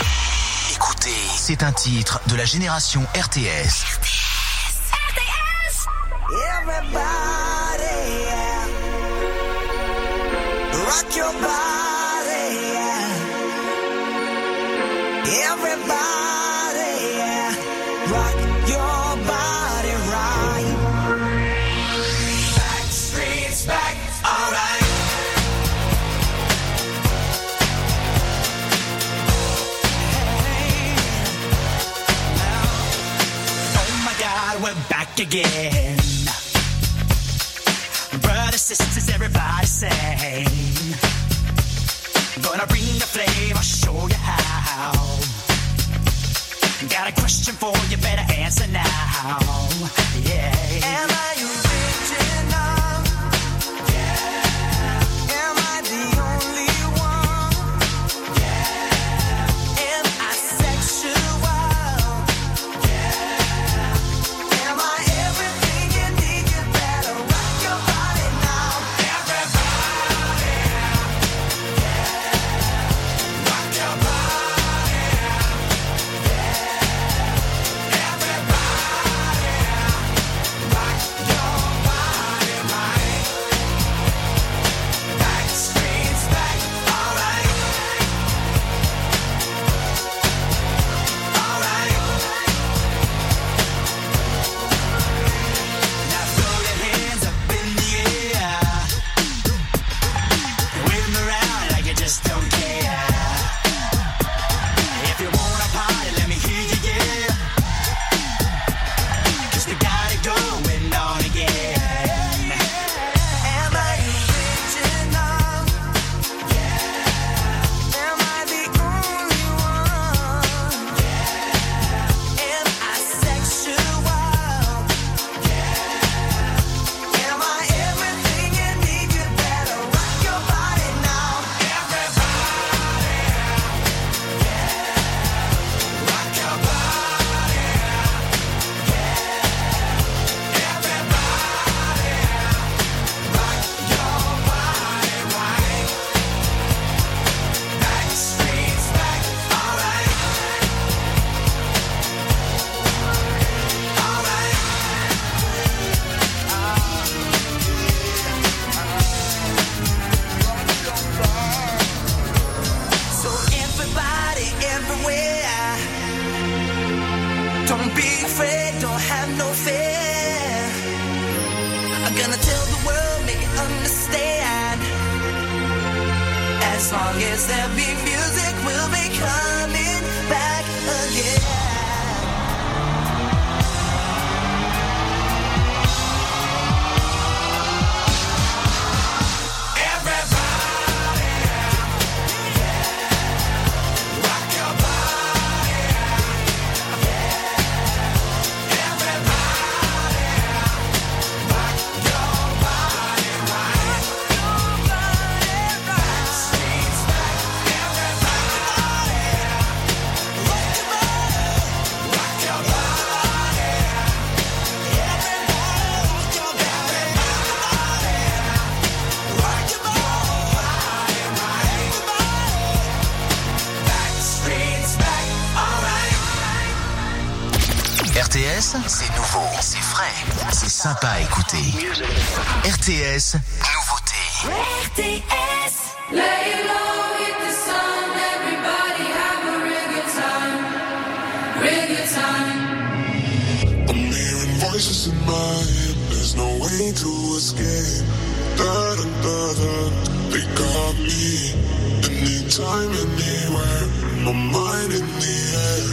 Écoutez, c'est un titre de la génération RTS. Everybody, yeah. rock your body, RTS, nouveauté. RTS, lay low, the sun, everybody have a time, time. I'm hearing voices in my head, there's no way to escape. Da da da da, they got me. Anytime, anywhere, my mind in the air.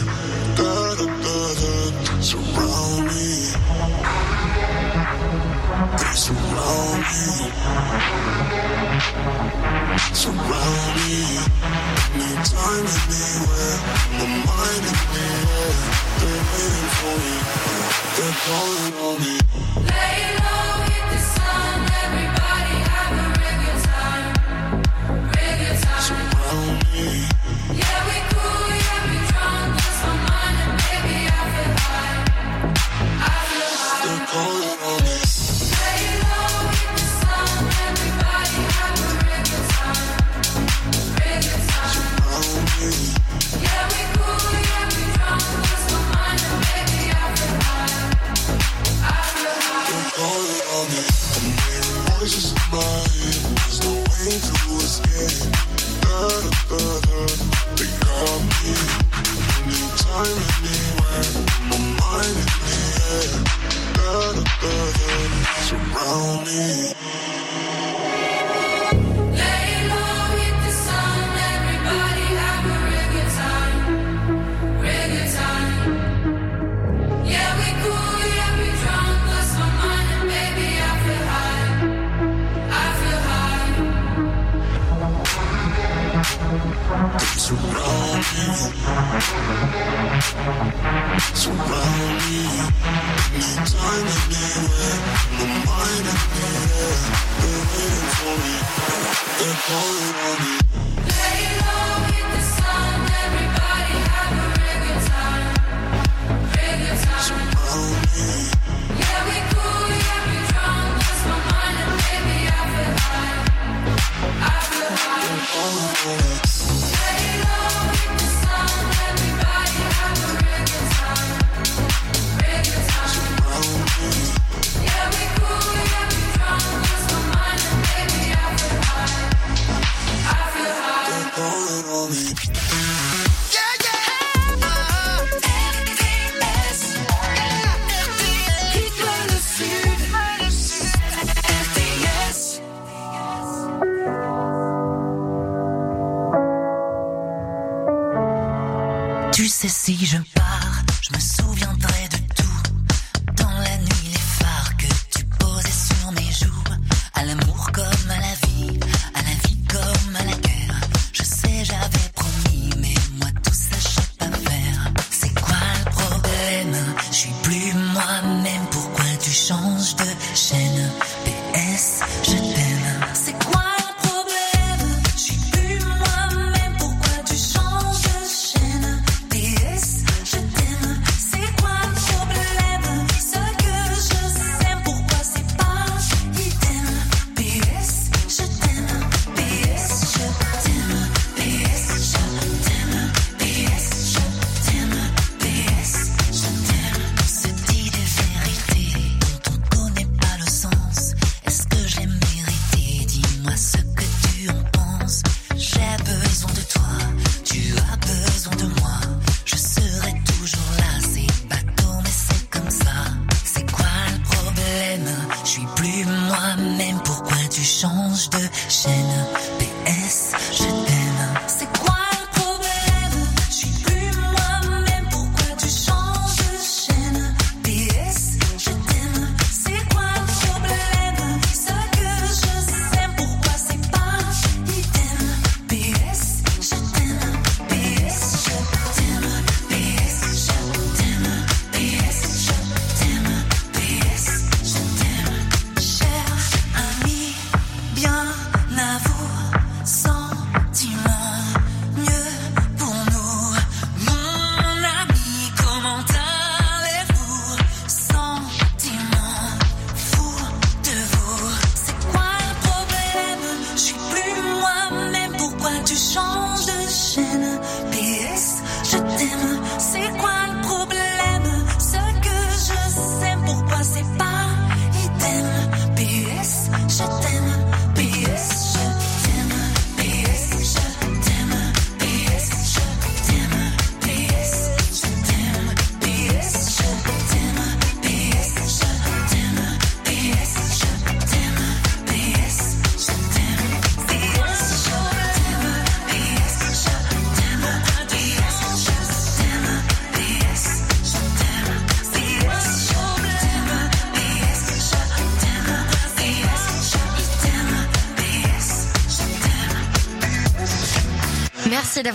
Da da da da. So me. Me. No time the. They're waiting for me. They're calling on me. Layla.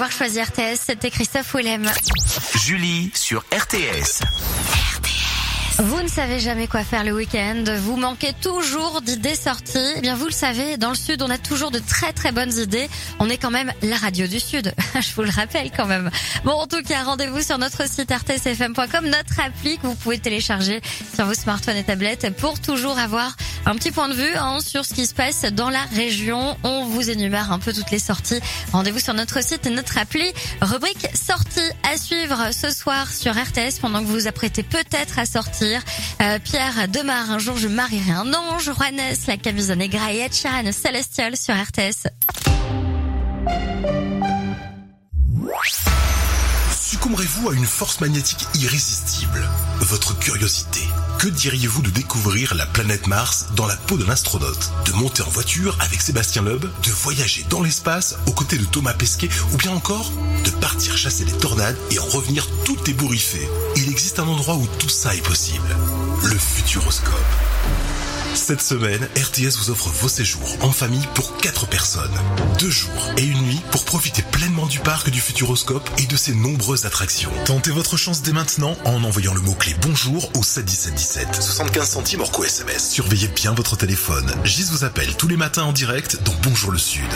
D'avoir choisi RTS, c'était Christophe Willem. Julie sur RTS. Vous ne savez jamais quoi faire le week-end, vous manquez toujours d'idées sorties. Eh bien, vous le savez, dans le Sud, on a toujours de très très bonnes idées. On est quand même la radio du Sud. Je vous le rappelle quand même. Bon, en tout cas, rendez-vous sur notre site rtsfm.com, notre appli que vous pouvez télécharger sur vos smartphones et tablettes pour toujours avoir un petit point de vue hein, sur ce qui se passe dans la région. On vous énumère un peu toutes les sorties. Rendez-vous sur notre site et notre appli. Rubrique sortie à suivre ce soir sur RTS pendant que vous vous apprêtez peut-être à sortir. Euh, Pierre Demar, un jour je marierai un ange. Juanes, la Camisa Negra et Ed Sheeran, Celestial sur RTS. Succomberez-vous à une force magnétique irrésistible? Votre curiosité. Que diriez-vous de découvrir la planète Mars dans la peau d'un astronaute? De monter en voiture avec Sébastien Loeb? De voyager dans l'espace aux côtés de Thomas Pesquet? Ou bien encore de partir chasser les tornades et en revenir tout ébouriffé? Il existe un endroit où tout ça est possible. Le Futuroscope. Cette semaine, RTS vous offre vos séjours en famille pour 4 personnes. Deux jours et une nuit pour profiter pleinement du parc du Futuroscope et de ses nombreuses attractions. Tentez votre chance dès maintenant en envoyant le mot-clé bonjour au 71717. 75 centimes hors coût SMS. Surveillez bien votre téléphone. Gis vous appelle tous les matins en direct dans Bonjour le Sud.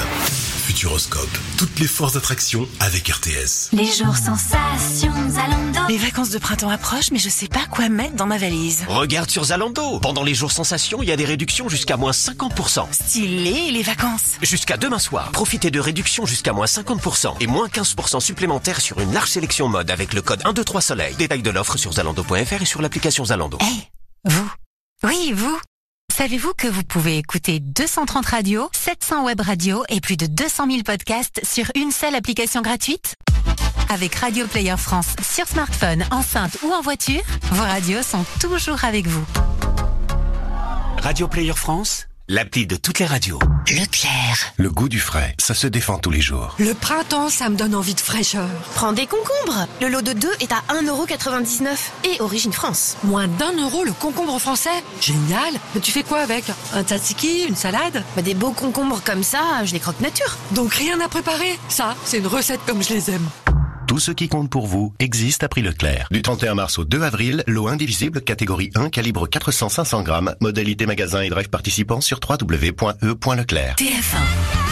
Futuroscope. Toutes les forces d'attraction avec RTS. Les jours sensations, Zalando. Les vacances de printemps approchent, mais je sais pas quoi mettre dans ma valise. Regarde sur Zalando. Pendant les jours sensations, il y a des réductions jusqu'à moins 50%. Stylé, les vacances. Jusqu'à demain soir, profitez de réductions jusqu'à moins 50% et moins 15% supplémentaires sur une large sélection mode avec le code 123 Soleil. Détail de l'offre sur zalando.fr et sur l'application Zalando. Vous. Oui, vous. Savez-vous que vous pouvez écouter 230 radios, 700 web radios et plus de 200 000 podcasts sur une seule application gratuite? Avec Radio Player France sur smartphone, enceinte ou en voiture, vos radios sont toujours avec vous. Radio Player France, l'appli de toutes les radios. Leclerc. Le goût du frais, ça se défend tous les jours. Le printemps, ça me donne envie de fraîcheur. Prends des concombres. Le lot de 2 est à 1,99€ et origine France. Moins d'un euro le concombre français Génial Mais tu fais quoi avec? Un tzatziki Une salade? Bah, Des beaux concombres comme ça, je les croque nature. Donc rien à préparer Ça, c'est une recette comme je les aime. Tout ce qui compte pour vous existe à prix Leclerc. Du 31 mars au 2 avril, lot indivisible catégorie 1 calibre 400-500 grammes, modalité magasin et drive participant sur www.e.leclerc. TF1.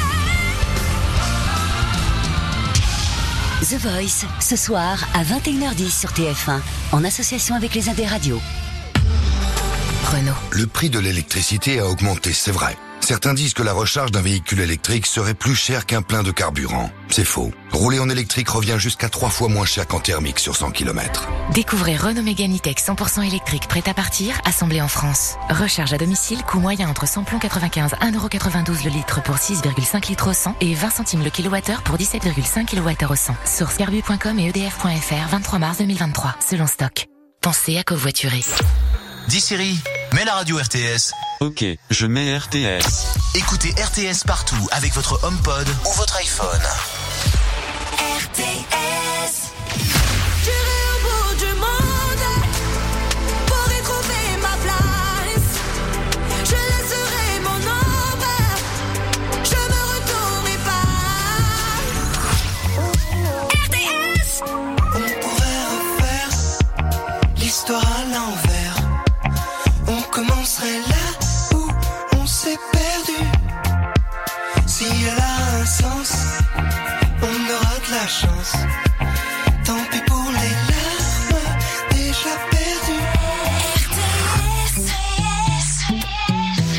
The Voice, ce soir à 21h10 sur TF1, en association avec les Indes Radio. Renault. Le prix de l'électricité a augmenté, c'est vrai. Certains disent que la recharge d'un véhicule électrique serait plus cher qu'un plein de carburant. C'est faux. Rouler en électrique revient jusqu'à trois fois moins cher qu'en thermique sur 100 km. Découvrez Renault Mégane E-Tech 100% électrique prêt à partir, assemblé en France. Recharge à domicile, coût moyen entre samplon 95, 1,92€ le litre pour 6,5 litres au 100 et 20 centimes le kilowattheure pour 17,5 kWh au 100. Source carbu.com et edf.fr 23 mars 2023, selon stock. Pensez à covoiturer. Dis Siri, mets la radio RTS Ok, je mets RTS. Écoutez RTS partout avec votre HomePod ou votre iPhone. RTS. J'irai au bout du monde pour y trouver ma place. Je laisserai mon ombre, je me retournerai pas. RTS. On pourrait refaire l'histoire commencerait là où on s'est perdu. Si elle a un sens, on aura de la chance. Tant pis pour les larmes déjà perdues.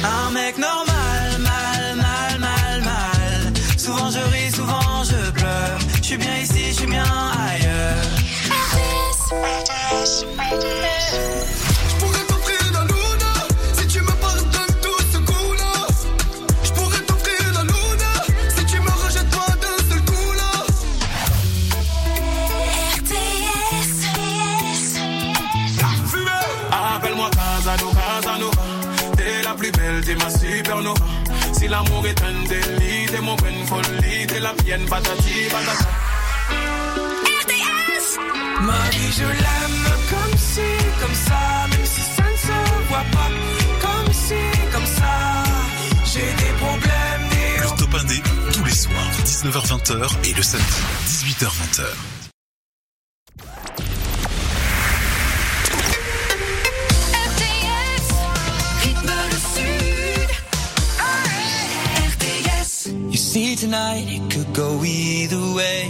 Un mec normal, mal, mal, mal, mal. Souvent je ris, souvent je pleure. Je suis bien ici, je suis bien ailleurs. L'amour est un délit, t'es mon bonne folie, t'es la mienne, patati patata. Ma vie, je l'aime comme si, comme ça, même si ça ne se voit pas. Comme si, comme ça, j'ai des problèmes, des Le top 1 des tous les soirs, 19h-20h et le samedi, 18h-20h. See tonight it could go either way.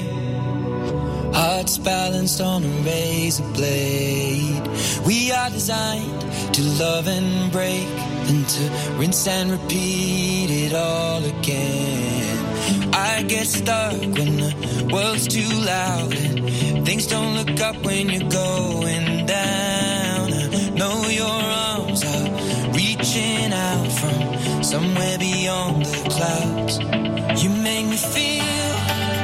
Hearts balanced on a razor blade. We are designed to love and break, and to rinse and repeat it all again. I get stuck when the world's too loud and things don't look up when you're going down. I know your arms are reaching out from somewhere beyond the clouds. You make me feel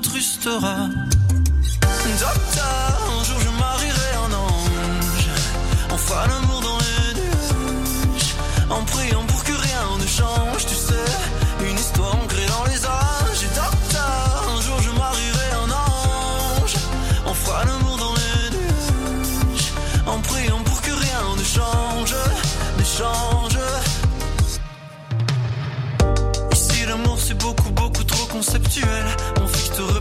Docteur, un jour je marierai un ange. On fera l'amour dans les nuages. En priant pour que rien ne change, tu sais. Une histoire ancrée dans les âges. Docteur, un jour je marierai un ange. On fera l'amour dans les nuages. En priant pour que rien ne change, ne change. Ici l'amour c'est beaucoup, beaucoup trop conceptuel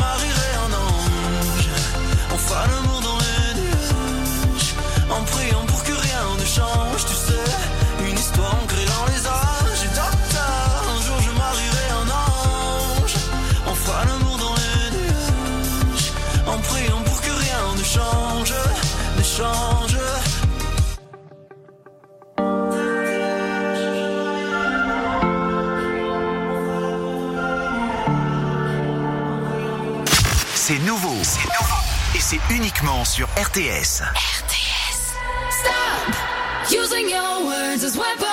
marierai en ange. Enfin le monde. c'est uniquement sur RTS. RTS. Stop using your words as weapons.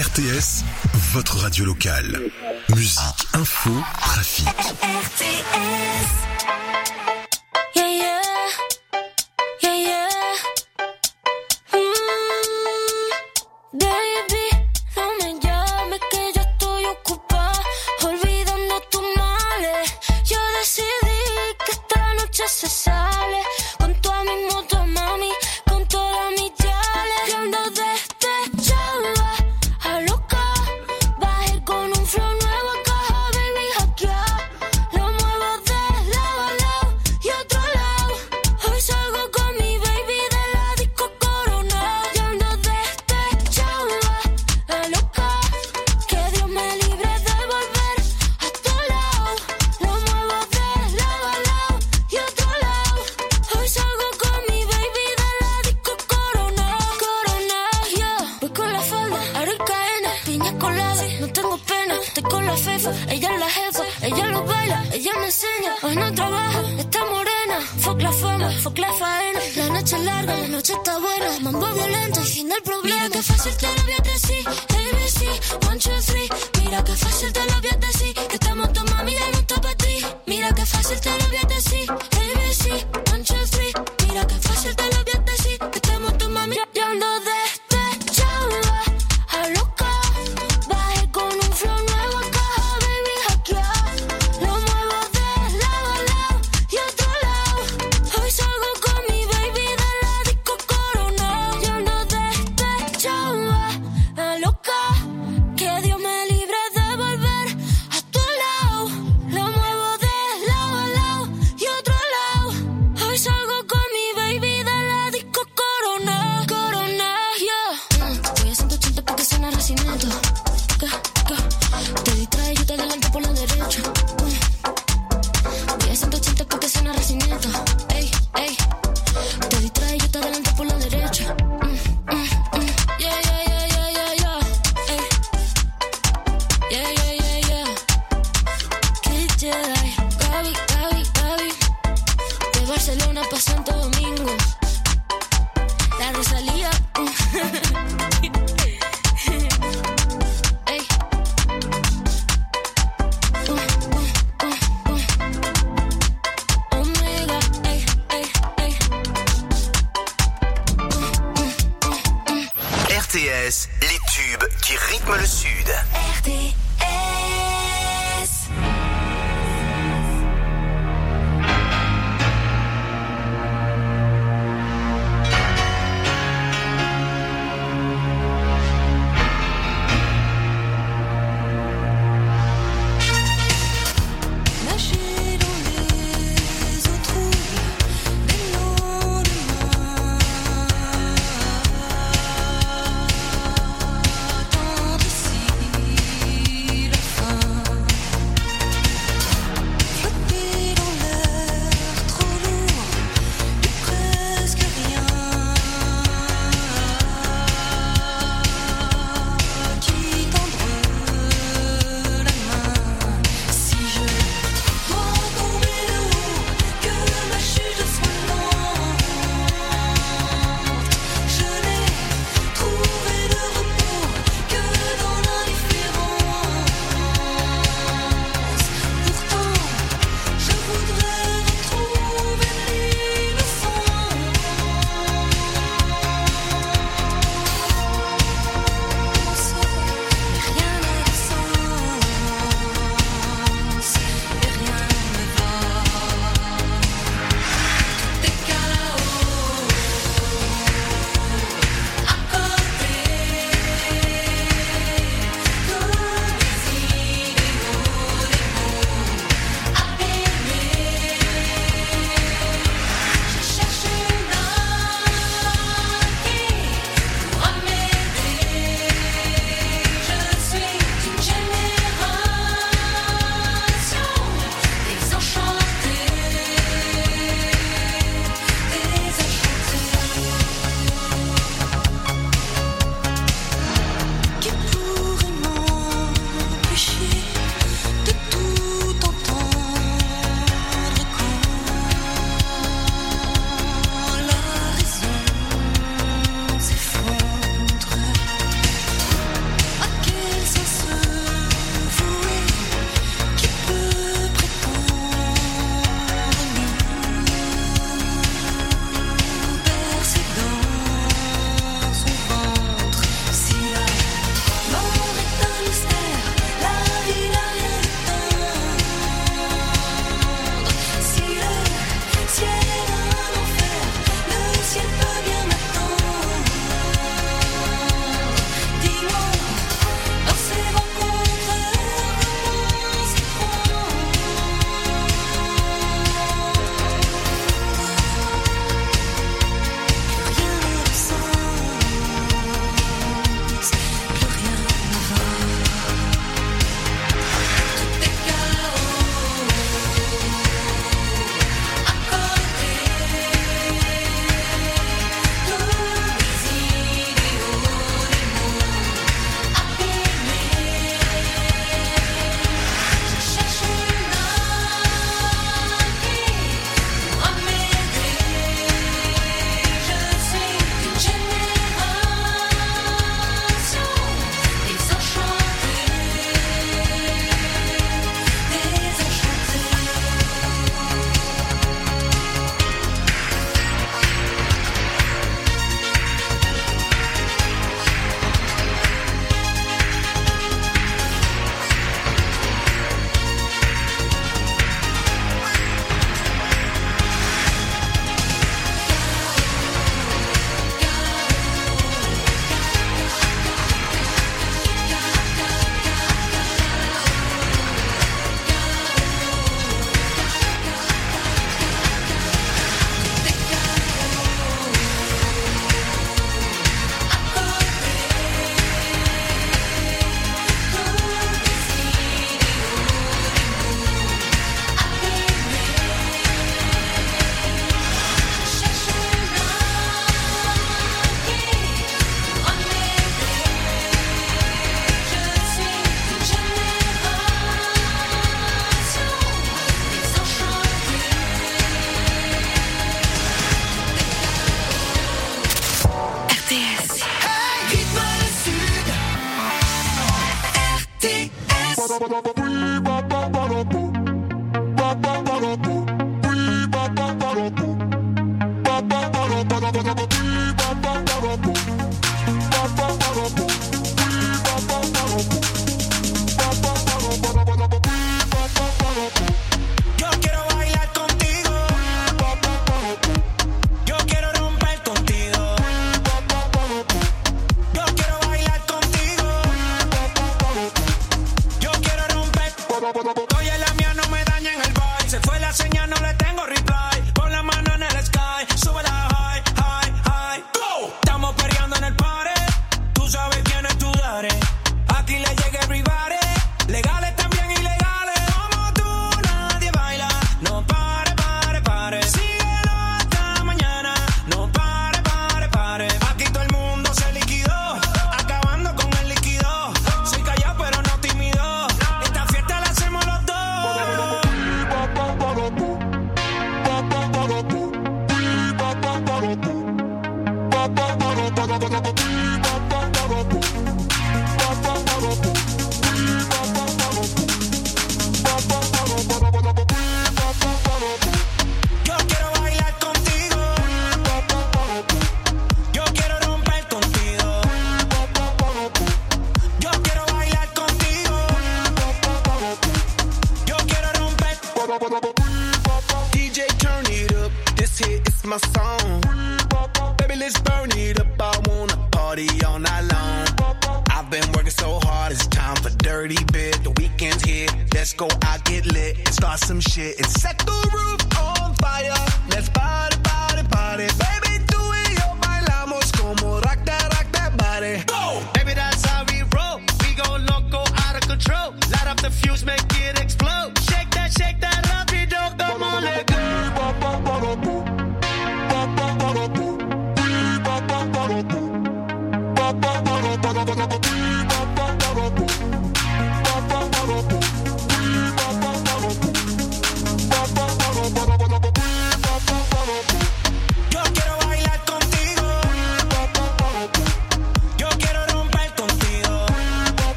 RTS, votre radio locale. Musique, info, trafic. RTS.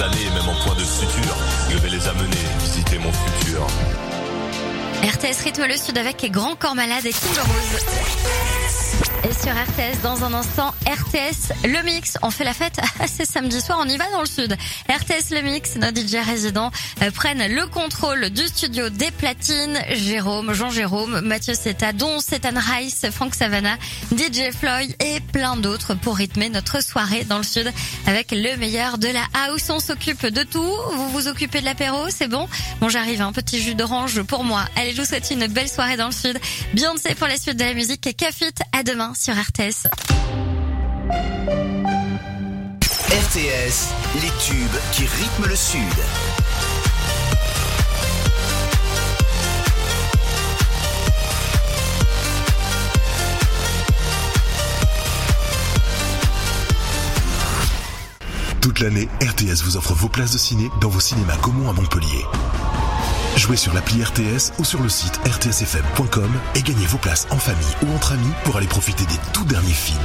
Années, même en point de suture, je vais les amener visiter mon futur. RTS le Sud avec Grand Corps Malade et King Rose. Sur RTS, dans un instant, RTS Le Mix. On fait la fête, c'est samedi soir, on y va dans le sud. RTS Le Mix, nos DJ résidents euh, prennent le contrôle du studio des platines. Jérôme, Jean-Jérôme, Mathieu Seta, Don Setan Rice, Frank Savannah, DJ Floyd et plein d'autres pour rythmer notre soirée dans le sud avec le meilleur de la house. On s'occupe de tout. Vous vous occupez de l'apéro, c'est bon Bon, j'arrive, un petit jus d'orange pour moi. Allez, je vous souhaite une belle soirée dans le sud. Beyoncé pour la suite de la musique et Cafit. À demain RTS. RTS, les tubes qui rythment le Sud. Toute l'année, RTS vous offre vos places de ciné dans vos cinémas Gaumont à Montpellier. Jouez sur l'appli RTS ou sur le site rtsfm.com et gagnez vos places en famille ou entre amis pour aller profiter des tout derniers films.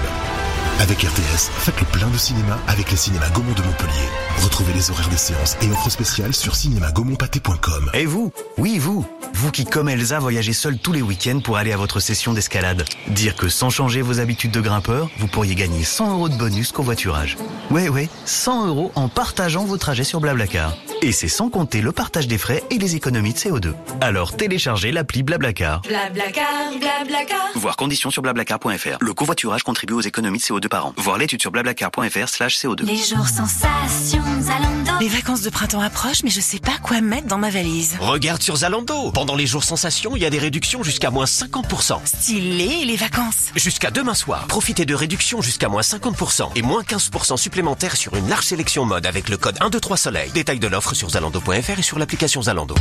Avec RTS, faites le plein de cinéma avec les cinémas Gaumont de Montpellier. Retrouvez les horaires des séances et offres spéciales sur cinémagaumont-pâté.com. Et vous Oui, vous Vous qui, comme Elsa, voyagez seul tous les week-ends pour aller à votre session d'escalade. Dire que sans changer vos habitudes de grimpeur, vous pourriez gagner 100 euros de bonus covoiturage. Ouais, ouais, 100 euros en partageant vos trajets sur Blablacar. Et c'est sans compter le partage des frais et les économies de CO2. Alors téléchargez l'appli Blablacar. Blablacar, blablacar. Voir conditions sur blablacar.fr. Le covoiturage contribue aux économies de CO2 par an. Voir l'étude sur blablacar.fr slash CO2. Les jours sensations, Zalando. Les vacances de printemps approchent, mais je sais pas quoi mettre dans ma valise. Regarde sur Zalando. Pendant les jours sensations, il y a des réductions jusqu'à moins 50%. Stylé, les vacances. Jusqu'à demain soir, profitez de réductions jusqu'à moins 50% et moins 15% supplémentaires sur une large sélection mode avec le code 123 soleil. Détail de l'offre sur zalando.fr et sur l'application Zalando.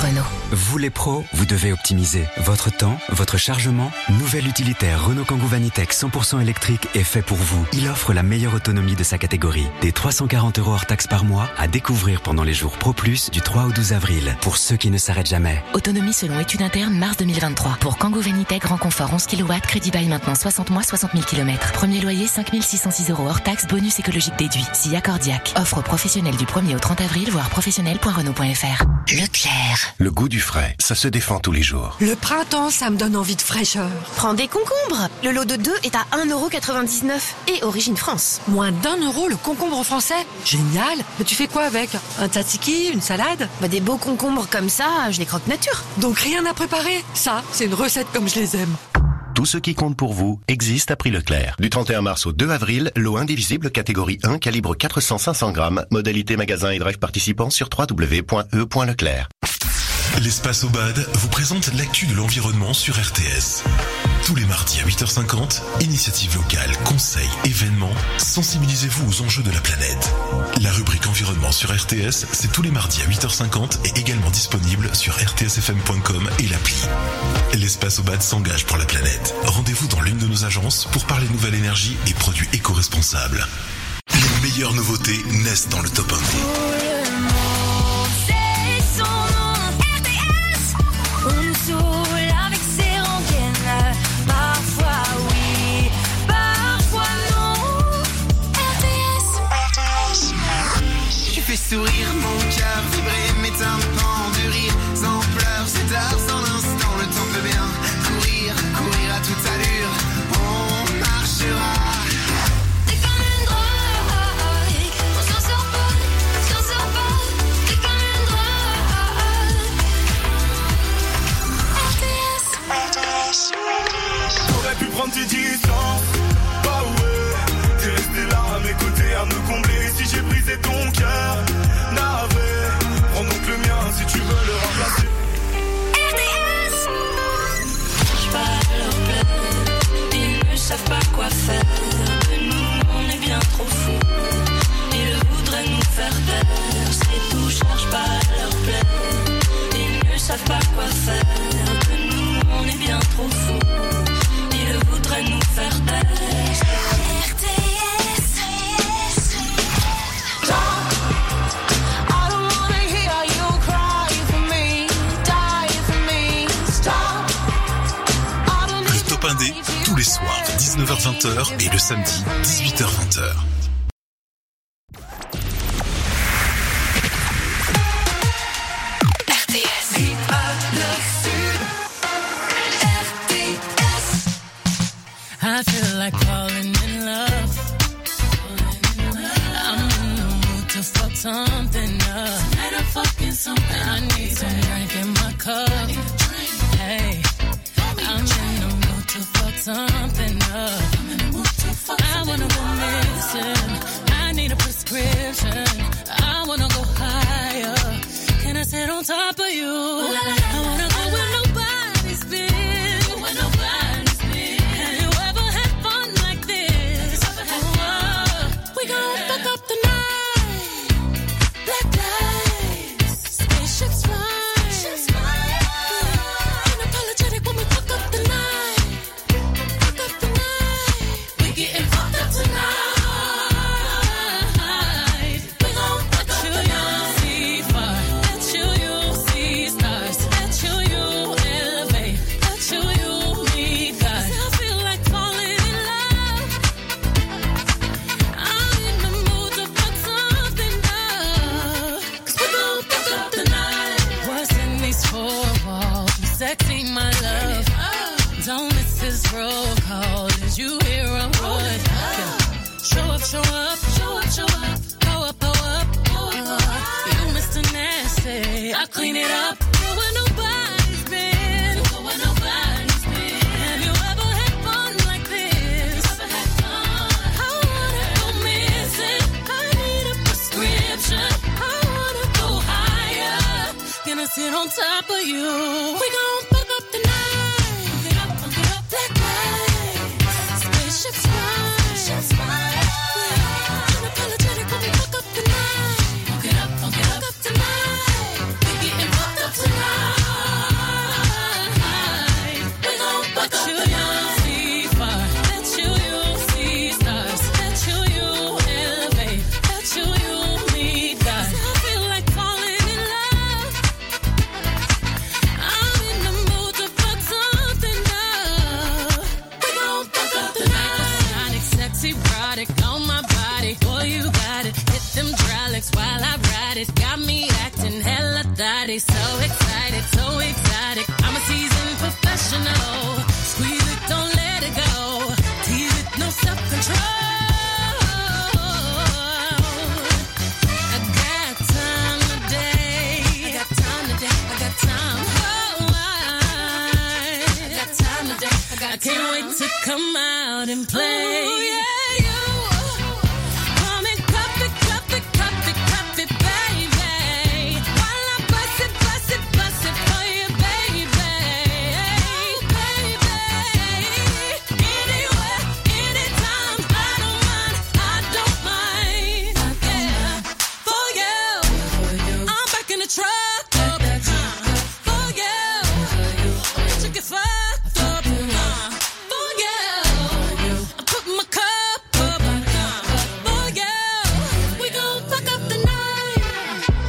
Renault. Vous les pros, vous devez optimiser votre temps, votre chargement. Nouvel utilitaire Renault Kangoo Vanitech 100% électrique est fait pour vous. Il offre la meilleure autonomie de sa catégorie. Des 340 euros hors taxes par mois à découvrir pendant les jours Pro Plus du 3 au 12 avril. Pour ceux qui ne s'arrêtent jamais. Autonomie selon étude interne mars 2023. Pour Kangoo Vanitech grand confort 11 kW, crédit bail maintenant 60 mois, 60 000 km. Premier loyer 5606 euros hors taxes, bonus écologique déduit. Si accordiaque. Offre professionnelle du 1er au 30 avril, voire professionnel.renault.fr. Leclerc. Le goût du frais, ça se défend tous les jours. Le printemps, ça me donne envie de fraîcheur. Prends des concombres. Le lot de 2 est à 1,99€ et origine France. Moins d'un euro le concombre français Génial Mais tu fais quoi avec? Un tzatziki Une salade? Bah des beaux concombres comme ça, je les croque nature. Donc rien à préparer Ça, c'est une recette comme je les aime. Tout ce qui compte pour vous existe à prix Leclerc. Du 31 mars au 2 avril, lot indivisible catégorie 1 calibre 400-500 grammes. Modalité magasin et drive participant sur www.e.leclerc. L'espace Obad vous présente l'actu de l'environnement sur RTS. Tous les mardis à 8h50, initiative locale, conseils, événements, sensibilisez-vous aux enjeux de la planète. La rubrique environnement sur RTS, c'est tous les mardis à 8h50 et également disponible sur rtsfm.com et l'appli. L'espace Obad s'engage pour la planète. Rendez-vous dans l'une de nos agences pour parler nouvelle énergie et produits éco-responsables. Les meilleures nouveautés naissent dans le top 1. 19h-20h et le samedi, 18h-20h.